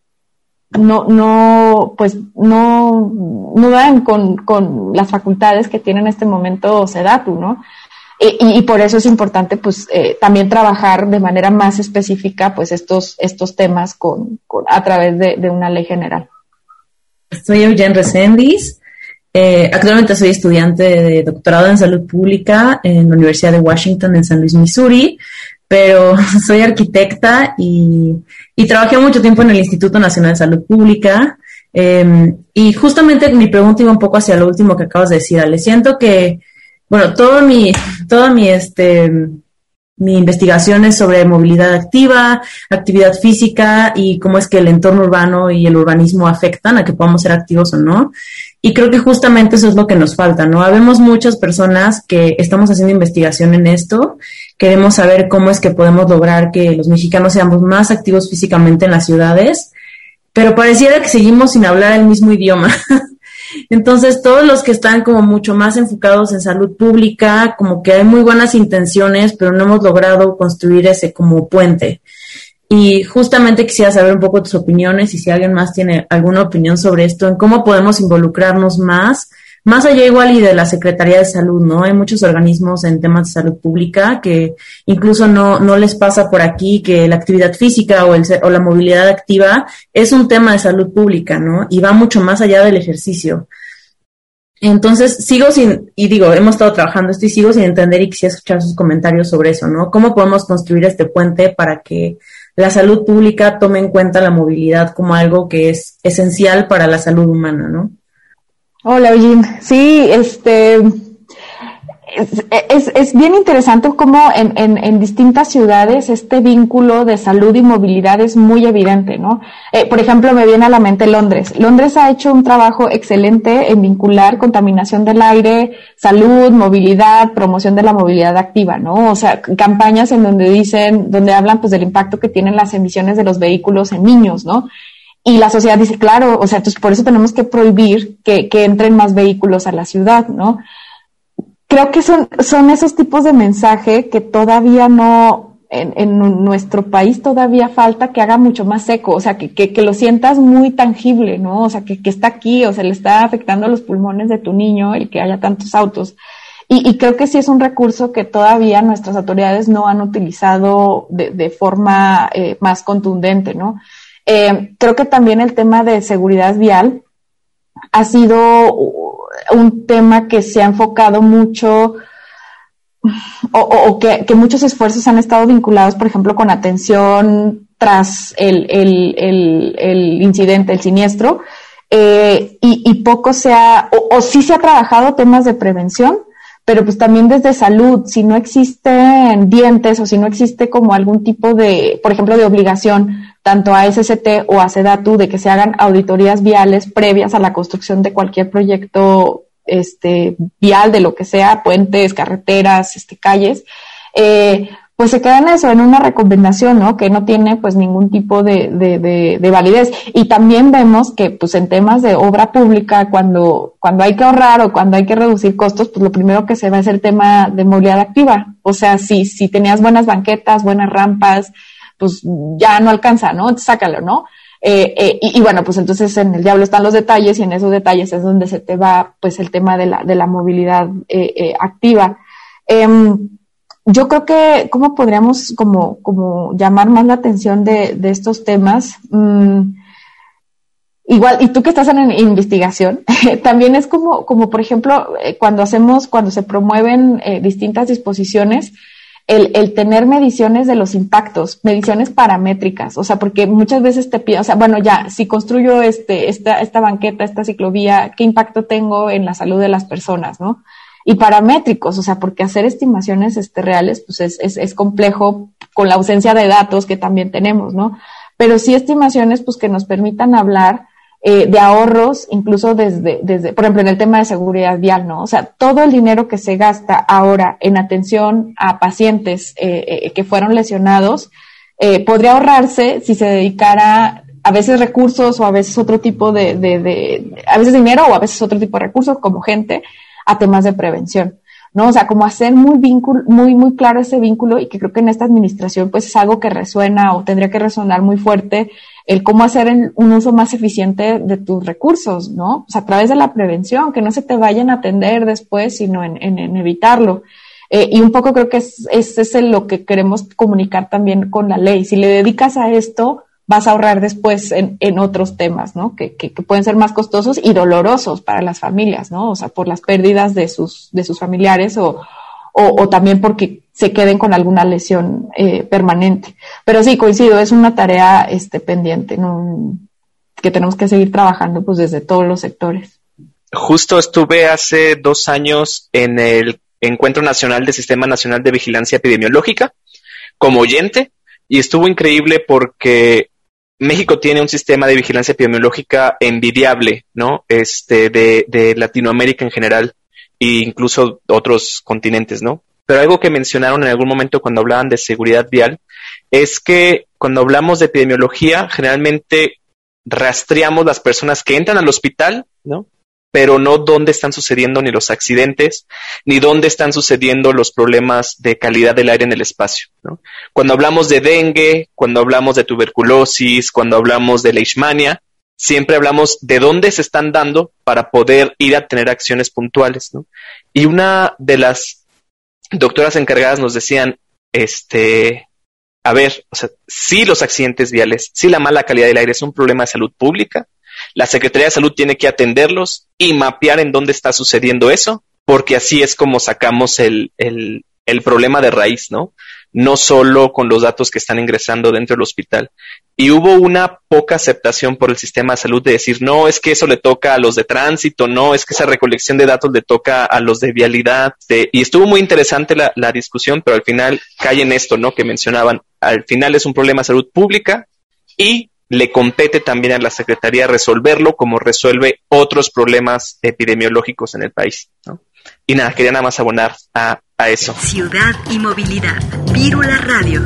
Speaker 5: no, no, pues no, no dan con, con las facultades que tiene en este momento SEDATU, ¿no? Y, por eso es importante, pues, eh, también trabajar de manera más específica, pues, estos, estos temas con, con a través de, de, una ley general.
Speaker 7: Soy Eugene Resendiz. Eh, actualmente soy estudiante de doctorado en salud pública en la Universidad de Washington en San Luis, Missouri, pero soy arquitecta y, y trabajé mucho tiempo en el Instituto Nacional de Salud Pública. Em, y justamente mi pregunta iba un poco hacia lo último que acabas de decir, Ale. Siento que, bueno, todo mi, toda mi, este, mi investigación es sobre movilidad activa, actividad física y cómo es que el entorno urbano y el urbanismo afectan a que podamos ser activos o no. Y creo que justamente eso es lo que nos falta, ¿no? Habemos muchas personas que estamos haciendo investigación en esto, queremos saber cómo es que podemos lograr que los mexicanos seamos más activos físicamente en las ciudades, pero pareciera que seguimos sin hablar el mismo idioma. Entonces, todos los que están como mucho más enfocados en salud pública, como que hay muy buenas intenciones, pero no hemos logrado construir ese como puente. Y justamente quisiera saber un poco tus opiniones y si alguien más tiene alguna opinión sobre esto, en cómo podemos involucrarnos más más allá igual y de la Secretaría de Salud, ¿no? Hay muchos organismos en temas de salud pública que incluso no, no les pasa por aquí que la actividad física o, el, o la movilidad activa es un tema de salud pública, ¿no? Y va mucho más allá del ejercicio. Entonces, sigo sin, y digo, hemos estado trabajando esto y sigo sin entender y quisiera escuchar sus comentarios sobre eso, ¿no? ¿Cómo podemos construir este puente para que la salud pública tome en cuenta la movilidad como algo que es esencial para la salud humana, ¿no?
Speaker 5: Hola, Jim. Sí, este es, es, bien interesante cómo en, en, en, distintas ciudades este vínculo de salud y movilidad es muy evidente, ¿no? Eh, por ejemplo, me viene a la mente Londres. Londres ha hecho un trabajo excelente en vincular contaminación del aire, salud, movilidad, promoción de la movilidad activa, ¿no? O sea, campañas en donde dicen, donde hablan pues del impacto que tienen las emisiones de los vehículos en niños, ¿no? Y la sociedad dice, claro, o sea, entonces por eso tenemos que prohibir que, que entren más vehículos a la ciudad, ¿no? Creo que son, son esos tipos de mensaje que todavía no, en, en, nuestro país todavía falta que haga mucho más seco, o sea, que, que, que lo sientas muy tangible, ¿no? O sea, que, que, está aquí, o sea, le está afectando los pulmones de tu niño el que haya tantos autos. Y, y creo que sí es un recurso que todavía nuestras autoridades no han utilizado de, de forma eh, más contundente, ¿no? Eh, creo que también el tema de seguridad vial ha sido un tema que se ha enfocado mucho o, que, muchos esfuerzos han estado vinculados, por ejemplo, con atención tras el, el, el, incidente, el siniestro, eh, y, y, poco se ha, o, o sí se ha trabajado temas de prevención, pero pues también desde salud, si no existen dientes o si no existe como algún tipo de, por ejemplo, de obligación tanto a SCT o a SEDATU de que se hagan auditorías viales previas a la construcción de cualquier proyecto este, vial, de lo que sea, puentes, carreteras, este, calles, eh, pues se queda en eso, en una recomendación, ¿no? Que no tiene pues ningún tipo de, de, de, de, validez. Y también vemos que pues en temas de obra pública, cuando, cuando hay que ahorrar o cuando hay que reducir costos, pues lo primero que se va es el tema de movilidad activa. O sea, si, si tenías buenas banquetas, buenas rampas, pues ya no alcanza, ¿no? Sácalo, ¿no? Eh, eh, y, bueno, pues entonces en el diablo están los detalles y en esos detalles es donde se te va pues el tema de la, de la movilidad eh, activa. Em, yo creo que, ¿cómo podríamos como, como llamar más la atención de, de estos temas? Mm, igual, y tú que estás en investigación, también es como, como por ejemplo, cuando hacemos, cuando se promueven distintas disposiciones, el, el, tener mediciones de los impactos, mediciones paramétricas, o sea, porque muchas veces te piden, o sea, bueno, ya, si construyo este, esta, esta banqueta, esta ciclovía, ¿qué impacto tengo en la salud de las personas, no? Y paramétricos, o sea, porque hacer estimaciones este, reales, pues es, es, es complejo con la ausencia de datos que también tenemos, ¿no? Pero sí estimaciones, pues que nos permitan hablar eh, de ahorros, incluso desde, desde, por ejemplo, en el tema de seguridad vial, ¿no? O sea, todo el dinero que se gasta ahora en atención a pacientes eh, eh, que fueron lesionados, eh, podría ahorrarse si se dedicara a veces recursos o a veces otro tipo de, de, de, a veces dinero o a veces otro tipo de recursos como gente a temas de prevención. ¿No? O sea, como hacer muy vínculo, muy, muy claro ese vínculo y que creo que en esta administración pues es algo que resuena o tendría que resonar muy fuerte el cómo hacer un uso más eficiente de tus recursos, ¿no? O sea, a través de la prevención, que no se te vayan a atender después, sino en, en, evitarlo. Eh, y un poco creo que es, es, es lo que queremos comunicar también con la ley. Si le dedicas a esto, vas a ahorrar después en, en otros temas, ¿no? Que, que, pueden ser más costosos y dolorosos para las familias, ¿no? O sea, por las pérdidas de sus, de sus familiares o, o, o también porque se queden con alguna lesión eh, permanente. Pero sí, coincido, es una tarea este, pendiente, ¿no? que tenemos que seguir trabajando pues desde todos los sectores.
Speaker 8: Justo estuve hace dos años en el Encuentro Nacional del Sistema Nacional de Vigilancia Epidemiológica como oyente y estuvo increíble porque México tiene un sistema de vigilancia epidemiológica envidiable, ¿no? Este, de, de Latinoamérica en general e incluso otros continentes, ¿no? Pero algo que mencionaron en algún momento cuando hablaban de seguridad vial es que cuando hablamos de epidemiología, generalmente rastreamos las personas que entran al hospital, ¿no? Pero no dónde están sucediendo ni los accidentes, ni dónde están sucediendo los problemas de calidad del aire en el espacio. Cuando hablamos de dengue, cuando hablamos de tuberculosis, cuando hablamos de leishmania, siempre hablamos de dónde se están dando para poder ir a tener acciones puntuales. Y una de las doctoras encargadas nos decían, este, a ver, o sea, si los accidentes viales, si la mala calidad del aire es un problema de salud pública, la Secretaría de Salud tiene que atenderlos y mapear en dónde está sucediendo eso, porque así es como sacamos el, el, el problema de raíz, ¿no? No solo con los datos que están ingresando dentro del hospital. Y hubo una poca aceptación por el sistema de salud de decir, no, es que eso le toca a los de tránsito, no, es que esa recolección de datos le toca a los de vialidad. Y estuvo muy interesante la, la discusión, pero al final cae en esto, ¿no? Que mencionaban, al final es un problema de salud pública y le compete también a la Secretaría resolverlo como resuelve otros problemas epidemiológicos en el país. ¿no? Y nada, quería nada más abonar a, a eso.
Speaker 3: Ciudad y movilidad. Vírula Radio.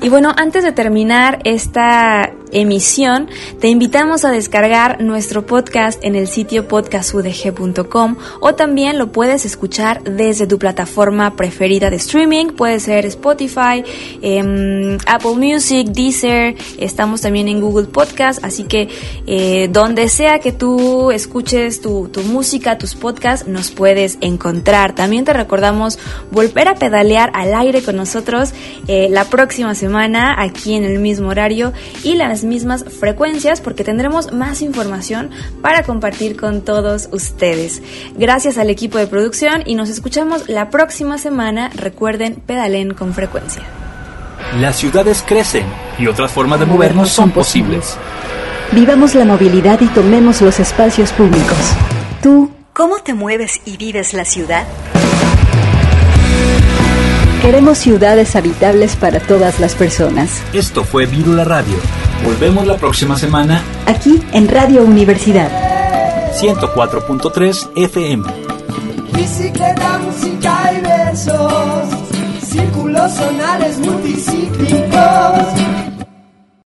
Speaker 1: Y bueno, antes de terminar esta emisión, te invitamos a descargar nuestro podcast en el sitio podcastudg.com o también lo puedes escuchar desde tu plataforma preferida de streaming, puede ser Spotify, eh, Apple Music, Deezer, estamos también en Google Podcast, así que eh, donde sea que tú escuches tu, tu música, tus podcasts, nos puedes encontrar. También te recordamos volver a pedalear al aire con nosotros eh, la próxima semana aquí en el mismo horario y las mismas frecuencias porque tendremos más información para compartir con todos ustedes. Gracias al equipo de producción y nos escuchamos la próxima semana. Recuerden, pedalen con frecuencia.
Speaker 4: Las ciudades crecen y otras formas de movernos son posibles.
Speaker 3: Vivamos la movilidad y tomemos los espacios públicos. ¿Tú cómo te mueves y vives la ciudad? Queremos ciudades habitables para todas las personas.
Speaker 4: Esto fue Vírula Radio. Volvemos la próxima semana
Speaker 3: Aquí en Radio Universidad.
Speaker 4: 104.3 FM.
Speaker 9: Bicicleta, música y besos, círculos sonales multidisciplinares.